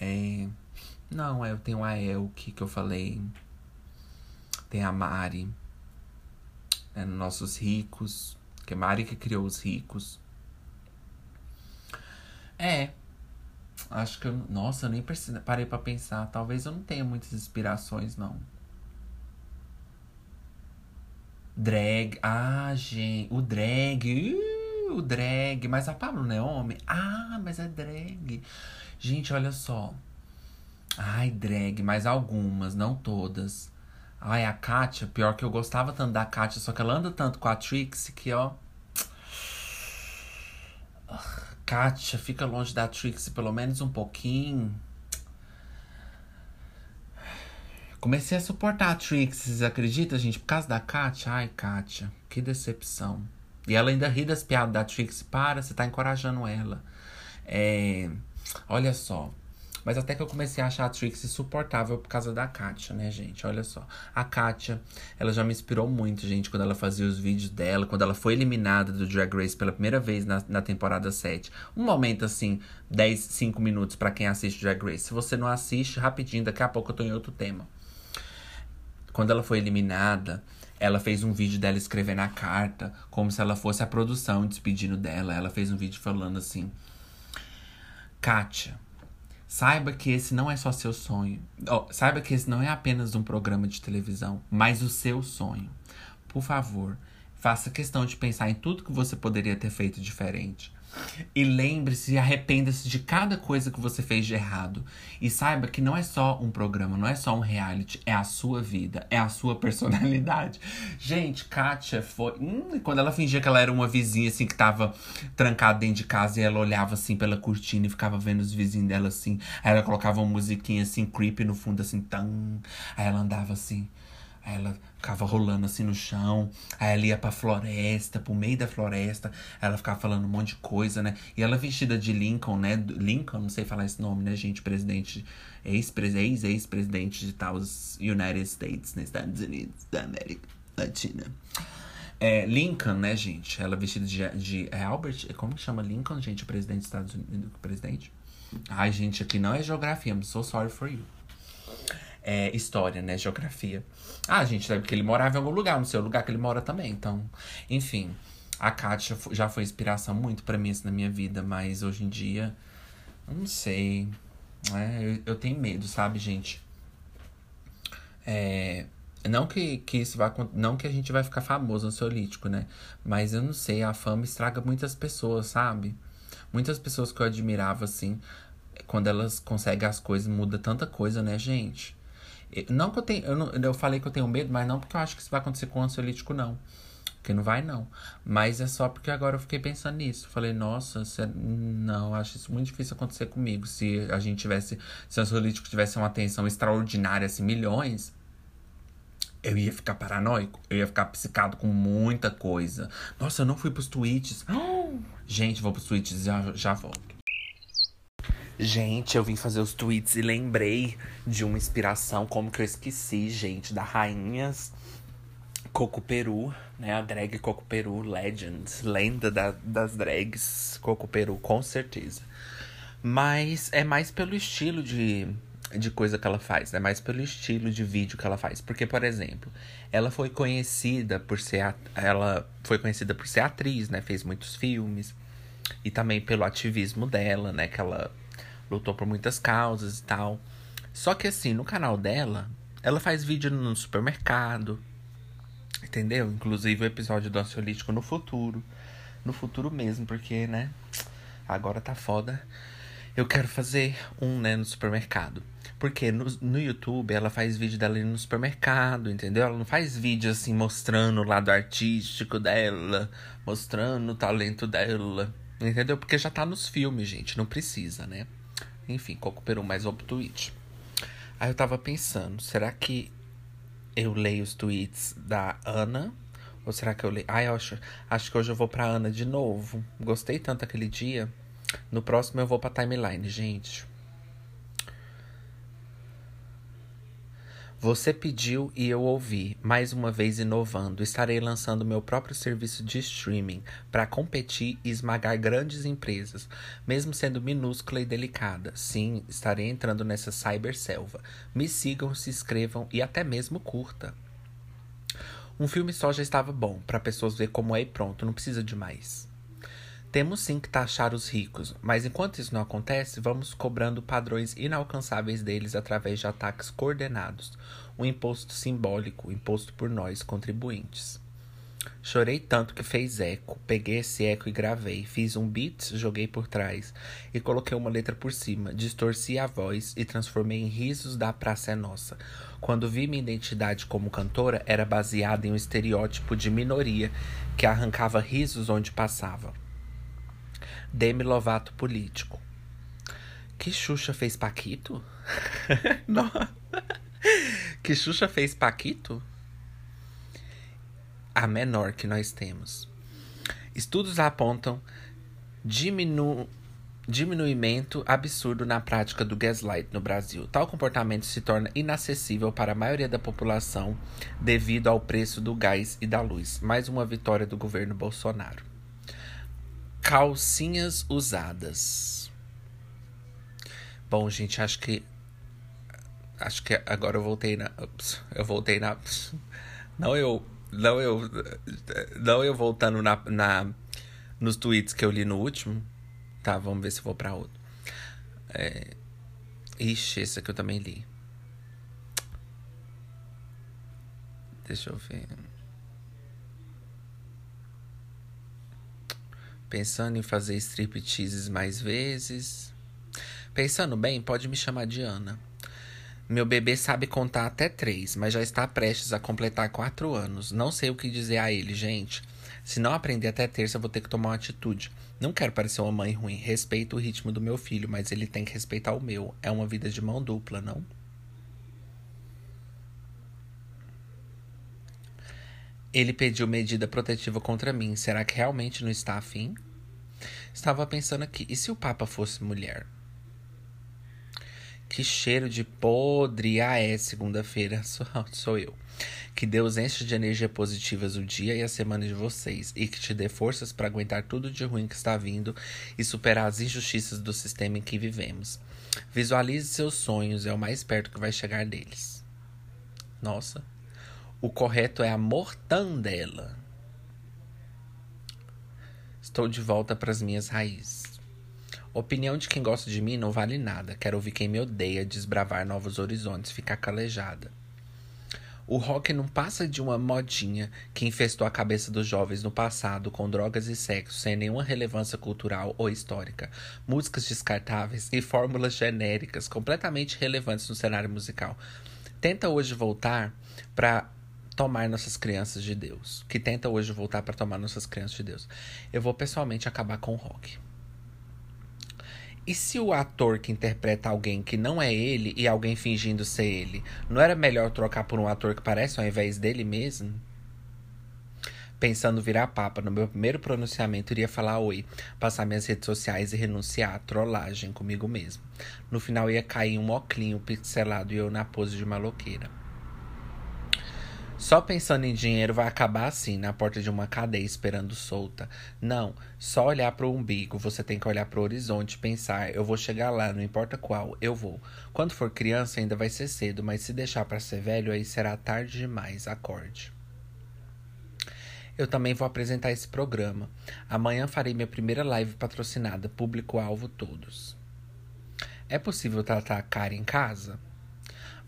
É... Não, eu tenho a Elke que eu falei. Tem a Mari. É, nossos ricos. Que é Mari que criou os ricos. É. Acho que eu. Nossa, eu nem parei pra pensar. Talvez eu não tenha muitas inspirações, não. Drag. Ah, gente. O drag. Uh, o drag. Mas a Pablo não é homem? Ah, mas é drag. Gente, olha só. Ai, drag, mas algumas, não todas. Ai, a Kátia, pior que eu gostava tanto da Kátia, só que ela anda tanto com a Trixie que, ó. Kátia, fica longe da Trixie pelo menos um pouquinho. Comecei a suportar a Trixie, vocês acreditam, gente? Por causa da Kátia? Ai, Kátia, que decepção. E ela ainda ri das piadas da Trixie. Para, você tá encorajando ela. É, olha só. Mas até que eu comecei a achar a Trixie insuportável por causa da Kátia, né, gente? Olha só. A Kátia, ela já me inspirou muito, gente, quando ela fazia os vídeos dela, quando ela foi eliminada do Drag Race pela primeira vez na, na temporada 7. Um momento assim, 10, 5 minutos para quem assiste Drag Race. Se você não assiste, rapidinho, daqui a pouco eu tô em outro tema. Quando ela foi eliminada, ela fez um vídeo dela escrevendo a carta, como se ela fosse a produção despedindo dela. Ela fez um vídeo falando assim: Kátia, saiba que esse não é só seu sonho. Oh, saiba que esse não é apenas um programa de televisão, mas o seu sonho. Por favor, faça questão de pensar em tudo que você poderia ter feito diferente. E lembre-se e arrependa-se de cada coisa que você fez de errado. E saiba que não é só um programa, não é só um reality, é a sua vida, é a sua personalidade. Gente, Kátia foi. Hum, quando ela fingia que ela era uma vizinha assim que tava trancada dentro de casa e ela olhava assim pela cortina e ficava vendo os vizinhos dela assim. Aí ela colocava uma musiquinha assim, creepy no fundo, assim, tan. Aí ela andava assim. Aí ela ficava rolando assim no chão. Aí ela ia pra floresta, pro meio da floresta. Ela ficava falando um monte de coisa, né? E ela vestida de Lincoln, né? Lincoln, não sei falar esse nome, né, gente? Presidente, ex-ex-presidente de tal United States, né? Estados Unidos da América Latina. É, Lincoln, né, gente? Ela vestida de, de é Albert, como que chama Lincoln, gente? O presidente dos Estados Unidos, presidente? Ai, gente, aqui não é geografia, I'm so sorry for you é, história, né? Geografia. Ah, gente, sabe que ele morava em algum lugar, não sei o lugar que ele mora também. Então, enfim. A Kátia já foi inspiração muito para mim assim, na minha vida, mas hoje em dia, não sei. É, eu, eu, tenho medo, sabe, gente? É, não que, que isso vai Não que a gente vai ficar famoso no né? Mas eu não sei, a fama estraga muitas pessoas, sabe? Muitas pessoas que eu admirava, assim, quando elas conseguem as coisas, muda tanta coisa, né, gente? Não que eu tenho. Eu, não, eu falei que eu tenho medo, mas não porque eu acho que isso vai acontecer com o ansiolítico, não. Porque não vai, não. Mas é só porque agora eu fiquei pensando nisso. Falei, nossa, é, não, acho isso muito difícil acontecer comigo. Se a gente tivesse. Se o ansiolítico tivesse uma atenção extraordinária, assim, milhões, eu ia ficar paranoico, eu ia ficar psicado com muita coisa. Nossa, eu não fui pros tweets. Gente, vou pros tweets e já, já volto. Gente, eu vim fazer os tweets e lembrei de uma inspiração, como que eu esqueci, gente, da Rainhas Coco Peru, né? A drag Coco Peru Legend, lenda da, das drags Coco Peru, com certeza. Mas é mais pelo estilo de, de coisa que ela faz, é né? mais pelo estilo de vídeo que ela faz. Porque, por exemplo, ela foi conhecida por ser ela foi conhecida por ser atriz, né? Fez muitos filmes e também pelo ativismo dela, né? Que ela lutou por muitas causas e tal. Só que assim, no canal dela, ela faz vídeo no supermercado. Entendeu? Inclusive o episódio do ansiolítico no futuro. No futuro mesmo, porque, né? Agora tá foda. Eu quero fazer um, né, no supermercado. Porque no, no YouTube ela faz vídeo dela no supermercado, entendeu? Ela não faz vídeo assim mostrando o lado artístico dela, mostrando o talento dela, entendeu? Porque já tá nos filmes, gente, não precisa, né? Enfim, Coco Peru mais outro tweet. Aí eu tava pensando, será que eu leio os tweets da Ana? Ou será que eu leio. Ai, eu acho, acho que hoje eu vou pra Ana de novo. Gostei tanto aquele dia. No próximo eu vou pra timeline, gente. Você pediu e eu ouvi, mais uma vez inovando. Estarei lançando meu próprio serviço de streaming para competir e esmagar grandes empresas, mesmo sendo minúscula e delicada. Sim, estarei entrando nessa cyberselva. Me sigam, se inscrevam e até mesmo curta. Um filme só já estava bom, para pessoas ver como é e pronto, não precisa de mais. Temos sim que taxar os ricos, mas enquanto isso não acontece, vamos cobrando padrões inalcançáveis deles através de ataques coordenados, um imposto simbólico imposto por nós, contribuintes. Chorei tanto que fez eco. Peguei esse eco e gravei. Fiz um beat, joguei por trás e coloquei uma letra por cima. Distorci a voz e transformei em risos da Praça é Nossa. Quando vi minha identidade como cantora, era baseada em um estereótipo de minoria que arrancava risos onde passava. Demi Lovato político. Que Xuxa fez Paquito? Não. Que Xuxa fez Paquito? A menor que nós temos. Estudos apontam diminu diminuimento absurdo na prática do gaslight no Brasil. Tal comportamento se torna inacessível para a maioria da população devido ao preço do gás e da luz. Mais uma vitória do governo Bolsonaro. Calcinhas usadas. Bom, gente, acho que acho que agora eu voltei na eu voltei na não eu não eu não eu voltando na, na nos tweets que eu li no último Tá, vamos ver se eu vou pra outro. É... Ixi, esse aqui eu também li. Deixa eu ver. Pensando em fazer stripteases mais vezes. Pensando bem, pode me chamar de Ana. Meu bebê sabe contar até três, mas já está prestes a completar quatro anos. Não sei o que dizer a ele, gente. Se não aprender até terça, vou ter que tomar uma atitude. Não quero parecer uma mãe ruim. Respeito o ritmo do meu filho, mas ele tem que respeitar o meu. É uma vida de mão dupla, não? Ele pediu medida protetiva contra mim. Será que realmente não está afim? Estava pensando aqui. E se o Papa fosse mulher? Que cheiro de podre. Ah, é segunda-feira. Sou, sou eu. Que Deus enche de energia positivas o dia e a semana de vocês e que te dê forças para aguentar tudo de ruim que está vindo e superar as injustiças do sistema em que vivemos. Visualize seus sonhos, é o mais perto que vai chegar deles. Nossa. O correto é a mortandela. Estou de volta para as minhas raízes. Opinião de quem gosta de mim não vale nada. Quero ouvir quem me odeia desbravar novos horizontes, ficar calejada. O rock não passa de uma modinha que infestou a cabeça dos jovens no passado com drogas e sexo sem nenhuma relevância cultural ou histórica, músicas descartáveis e fórmulas genéricas completamente relevantes no cenário musical. Tenta hoje voltar para tomar nossas crianças de Deus, que tenta hoje voltar para tomar nossas crianças de Deus. Eu vou pessoalmente acabar com o rock. E se o ator que interpreta alguém que não é ele e alguém fingindo ser ele, não era melhor trocar por um ator que parece ao invés dele mesmo? Pensando virar papa, no meu primeiro pronunciamento iria falar oi, passar minhas redes sociais e renunciar, trollagem comigo mesmo. No final ia cair um oclinho pixelado e eu na pose de maloqueira. Só pensando em dinheiro vai acabar assim, na porta de uma cadeia esperando solta. Não, só olhar para o umbigo, você tem que olhar para o horizonte, pensar, eu vou chegar lá, não importa qual, eu vou. Quando for criança ainda vai ser cedo, mas se deixar para ser velho aí será tarde demais, acorde. Eu também vou apresentar esse programa. Amanhã farei minha primeira live patrocinada, público-alvo todos. É possível tratar a cara em casa?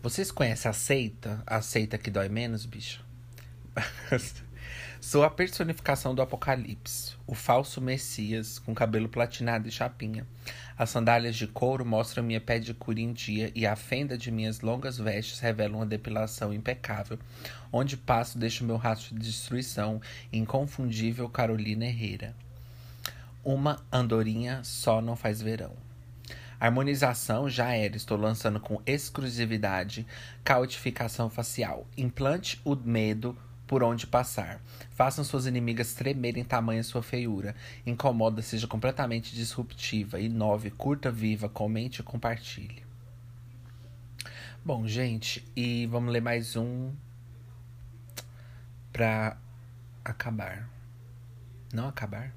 Vocês conhecem a seita? A seita que dói menos, bicho? Sou a personificação do apocalipse, o falso messias com cabelo platinado e chapinha. As sandálias de couro mostram minha pedicure em dia e a fenda de minhas longas vestes revela uma depilação impecável. Onde passo deixo meu rastro de destruição, inconfundível Carolina Herrera. Uma andorinha só não faz verão. Harmonização já era, estou lançando com exclusividade cautificação facial. Implante o medo por onde passar. Façam suas inimigas tremerem tamanha sua feiura. Incomoda, seja completamente disruptiva. Inove, curta, viva, comente e compartilhe. Bom, gente, e vamos ler mais um pra acabar. Não acabar?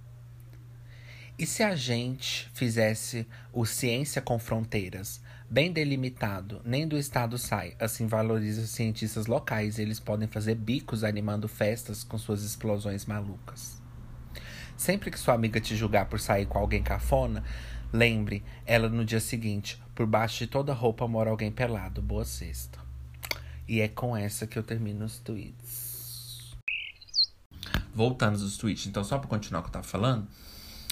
E se a gente fizesse o Ciência com Fronteiras bem delimitado, nem do Estado sai, assim valoriza os cientistas locais eles podem fazer bicos animando festas com suas explosões malucas. Sempre que sua amiga te julgar por sair com alguém cafona, lembre, ela no dia seguinte, por baixo de toda roupa mora alguém pelado. Boa sexta. E é com essa que eu termino os tweets. Voltando aos tweets, então só para continuar o que eu tava falando,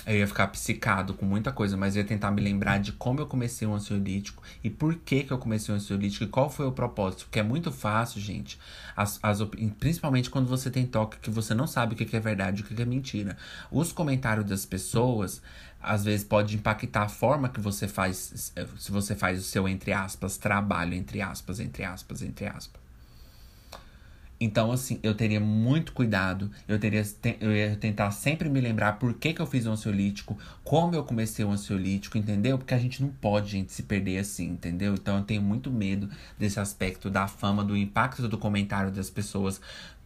eu ia ficar psicado com muita coisa, mas eu ia tentar me lembrar de como eu comecei um ansiolítico e por que, que eu comecei um ansiolítico e qual foi o propósito. Porque é muito fácil, gente, as, as principalmente quando você tem toque que você não sabe o que, que é verdade e o que, que é mentira. Os comentários das pessoas, às vezes, pode impactar a forma que você faz, se você faz o seu, entre aspas, trabalho, entre aspas, entre aspas, entre aspas. Então, assim, eu teria muito cuidado. Eu, teria, eu ia tentar sempre me lembrar por que, que eu fiz o ansiolítico, como eu comecei o ansiolítico, entendeu? Porque a gente não pode, gente, se perder assim, entendeu? Então, eu tenho muito medo desse aspecto da fama, do impacto do comentário das pessoas.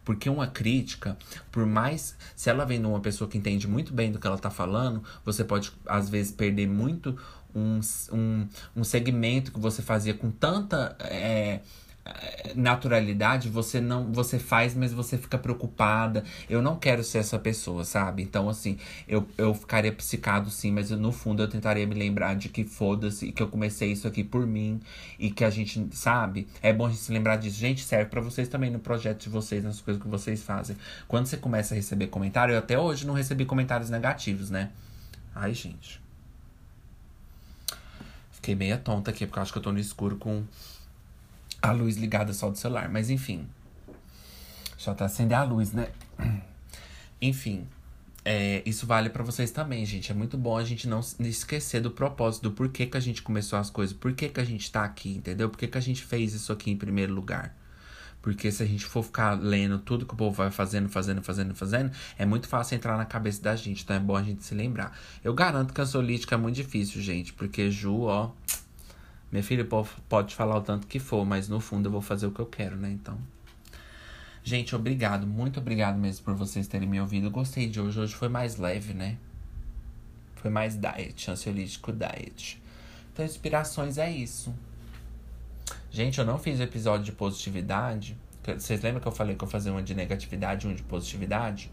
Porque uma crítica, por mais. Se ela vem de uma pessoa que entende muito bem do que ela tá falando, você pode, às vezes, perder muito um, um, um segmento que você fazia com tanta. É, naturalidade você não você faz mas você fica preocupada. Eu não quero ser essa pessoa sabe? Então assim eu, eu ficaria psicado sim mas eu, no fundo eu tentaria me lembrar de que foda-se que eu comecei isso aqui por mim e que a gente sabe? É bom a gente se lembrar disso. Gente serve para vocês também no projeto de vocês nas coisas que vocês fazem. Quando você começa a receber comentário eu até hoje não recebi comentários negativos né? Ai gente. Fiquei meia tonta aqui porque eu acho que eu tô no escuro com a luz ligada só do celular. Mas enfim. Só tá acender a luz, né? Enfim. É, isso vale para vocês também, gente. É muito bom a gente não esquecer do propósito, do porquê que a gente começou as coisas, por que, a gente tá aqui, entendeu? Por que, que a gente fez isso aqui em primeiro lugar. Porque se a gente for ficar lendo tudo que o povo vai fazendo, fazendo, fazendo, fazendo, é muito fácil entrar na cabeça da gente. Então é bom a gente se lembrar. Eu garanto que a solítica é muito difícil, gente. Porque Ju, ó. Minha filha pode falar o tanto que for, mas no fundo eu vou fazer o que eu quero, né? Então. Gente, obrigado, muito obrigado mesmo por vocês terem me ouvido. Eu gostei de hoje. Hoje foi mais leve, né? Foi mais diet, ansiolítico diet. Então, inspirações é isso. Gente, eu não fiz episódio de positividade. Vocês lembram que eu falei que eu fazia uma de negatividade e um de positividade?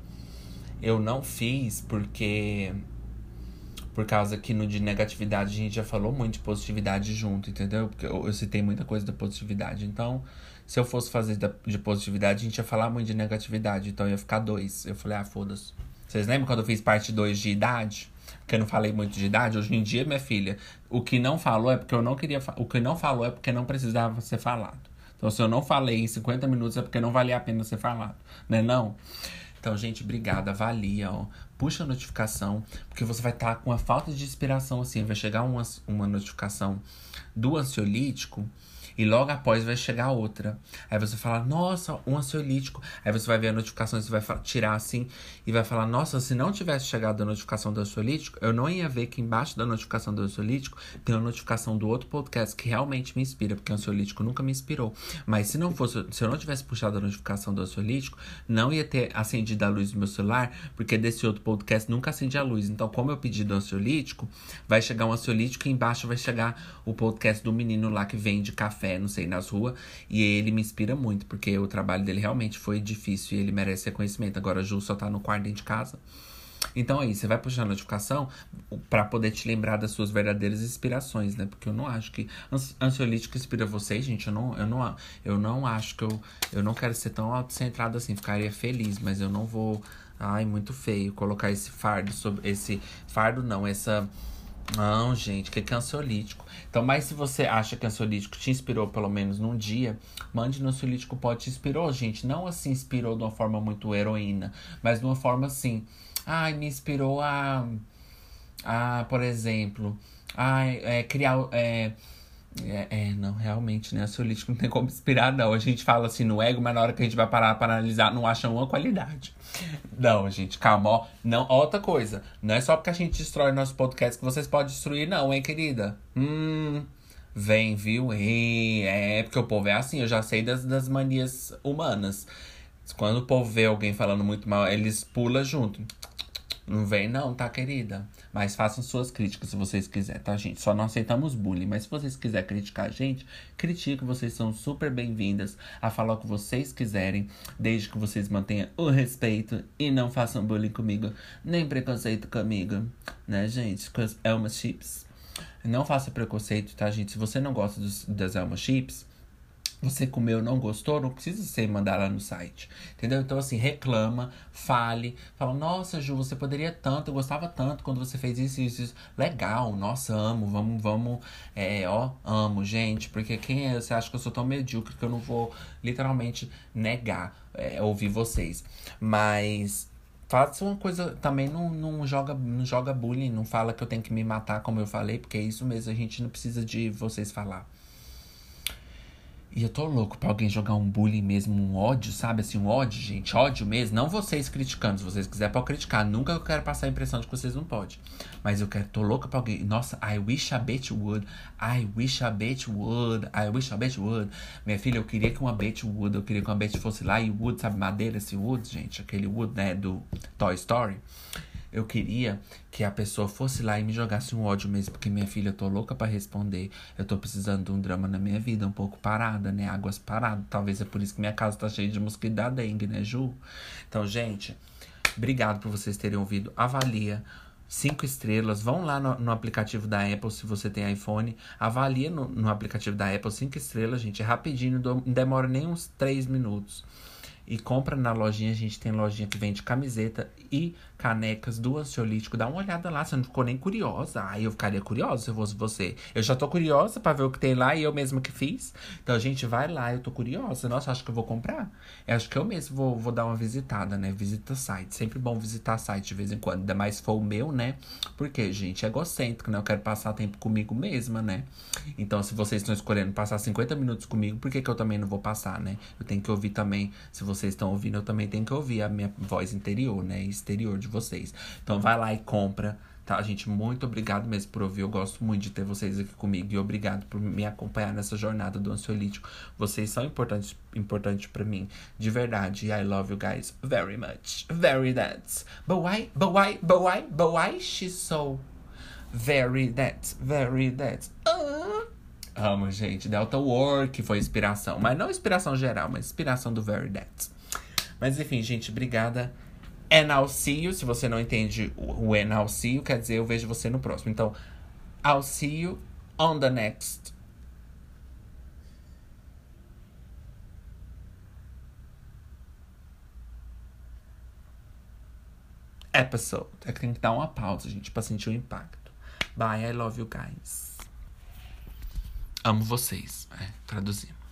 Eu não fiz porque por causa que no de negatividade a gente já falou muito de positividade junto, entendeu? Porque eu, eu citei muita coisa da positividade. Então, se eu fosse fazer da, de positividade, a gente ia falar muito de negatividade. Então ia ficar dois. Eu falei, ah, foda-se. Vocês lembram quando eu fiz parte 2 de idade? Porque eu não falei muito de idade. Hoje em dia, minha filha, o que não falou é porque eu não queria. O que não falou é porque não precisava ser falado. Então, se eu não falei em 50 minutos, é porque não valia a pena ser falado. Né não? Então, gente, obrigada. Avalia, ó puxa a notificação, porque você vai estar tá com a falta de inspiração, assim, vai chegar uma, uma notificação do ansiolítico e logo após vai chegar outra. Aí você fala, nossa, um ansiolítico. Aí você vai ver a notificação, você vai tirar assim e vai falar, nossa, se não tivesse chegado a notificação do ansiolítico, eu não ia ver que embaixo da notificação do ansiolítico tem a notificação do outro podcast que realmente me inspira, porque o ansiolítico nunca me inspirou. Mas se não fosse, se eu não tivesse puxado a notificação do ansiolítico, não ia ter acendido a luz do meu celular, porque desse outro podcast nunca acende a luz. Então, como eu pedi do ansiolítico, vai chegar um ansiolítico e embaixo vai chegar o podcast do menino lá que vende café café, não sei, nas ruas. E ele me inspira muito, porque o trabalho dele realmente foi difícil e ele merece reconhecimento. Agora a Ju só tá no quarto dentro de casa. Então aí, você vai puxar a notificação para poder te lembrar das suas verdadeiras inspirações, né? Porque eu não acho que ansiolítico inspira vocês, gente. Eu não, eu não, eu não acho que eu, eu não quero ser tão autocentrado assim. Ficaria feliz, mas eu não vou. Ai, muito feio colocar esse fardo sobre esse fardo não, essa não, gente, que é ansiolítico. Então, mas se você acha que ansiolítico te inspirou pelo menos num dia, mande no ansiolítico pode te inspirou, gente. Não assim inspirou de uma forma muito heroína, mas de uma forma assim. Ai, me inspirou a. a por exemplo, a é, criar. É, é, é, não, realmente, né? Ansiolítico não tem como inspirar, não. A gente fala assim no ego, mas na hora que a gente vai parar para analisar, não acha uma qualidade. Não, gente, calma, ó. Não, outra coisa. Não é só porque a gente destrói nosso podcast que vocês podem destruir, não, hein, querida? Hum. Vem, viu? E, é, porque o povo é assim, eu já sei das, das manias humanas. Quando o povo vê alguém falando muito mal, eles pulam junto. Não vem não, tá, querida? Mas façam suas críticas se vocês quiserem, tá, gente? Só não aceitamos bullying. Mas se vocês quiserem criticar a gente, critique. Vocês são super bem-vindas a falar o que vocês quiserem. Desde que vocês mantenham o respeito e não façam bullying comigo. Nem preconceito comigo. Né, gente? As Elma Chips. Não faça preconceito, tá, gente? Se você não gosta dos, das Elma Chips Você comeu, não gostou, não precisa ser mandar lá no site. Entendeu? Então, assim, reclama, fale, fala, nossa, Ju, você poderia tanto, eu gostava tanto quando você fez isso, isso, isso. Legal, nossa, amo, vamos, vamos, é, ó, amo, gente, porque quem é, você acha que eu sou tão medíocre que eu não vou literalmente negar é, ouvir vocês. Mas faça uma coisa também não, não joga não joga bullying não fala que eu tenho que me matar como eu falei porque é isso mesmo a gente não precisa de vocês falar e eu tô louco pra alguém jogar um bullying mesmo, um ódio, sabe? Assim, um ódio, gente. Ódio mesmo. Não vocês criticando. Se vocês quiserem, pode criticar. Nunca eu quero passar a impressão de que vocês não podem. Mas eu quero, tô louco pra alguém. Nossa, I wish a bitch would. I wish a bitch would. I wish a bitch would. Minha filha, eu queria que uma bitch would. Eu queria que uma bitch fosse lá e wood, sabe? Madeira, esse wood, gente. Aquele wood, né? Do Toy Story. Eu queria que a pessoa fosse lá e me jogasse um ódio mesmo, porque minha filha, eu tô louca para responder. Eu tô precisando de um drama na minha vida, um pouco parada, né? Águas paradas. Talvez é por isso que minha casa tá cheia de mosquito da dengue, né, Ju? Então, gente, obrigado por vocês terem ouvido. Avalia cinco estrelas. Vão lá no, no, aplicativo da Apple, se você tem iPhone. Avalia no, no aplicativo da Apple cinco estrelas, gente. É rapidinho, não demora nem uns três minutos. E compra na lojinha, a gente tem lojinha que vende camiseta e canecas do ansiolítico. Dá uma olhada lá, você não ficou nem curiosa. Aí eu ficaria curiosa se eu fosse você. Eu já tô curiosa para ver o que tem lá e eu mesma que fiz. Então gente vai lá, eu tô curiosa. Nossa, acho que eu vou comprar. Eu acho que eu mesmo vou, vou dar uma visitada, né? Visita site. Sempre bom visitar site de vez em quando. Ainda mais se for o meu, né? Porque, gente, é egocêntrico, né? Eu quero passar tempo comigo mesma, né? Então, se vocês estão escolhendo passar 50 minutos comigo, por que, que eu também não vou passar, né? Eu tenho que ouvir também. Se vocês estão ouvindo, eu também tenho que ouvir a minha voz interior, né? Exterior de vocês. Então vai lá e compra. Tá, gente, muito obrigado mesmo por ouvir. Eu gosto muito de ter vocês aqui comigo e obrigado por me acompanhar nessa jornada do ansiolítico. Vocês são importantes, importantes para mim, de verdade. I love you guys very much, very that. But why, but why, but why, but why she's so very that, very that? Uh. Amo, gente. Delta Work foi inspiração, mas não inspiração geral, mas inspiração do very that. Mas enfim, gente, obrigada. And I'll see you. Se você não entende o and I'll see you, quer dizer eu vejo você no próximo. Então, I'll see you on the next. Episode. É que tem que dar uma pausa, gente, pra sentir o impacto. Bye, I love you guys. Amo vocês. É, traduzir.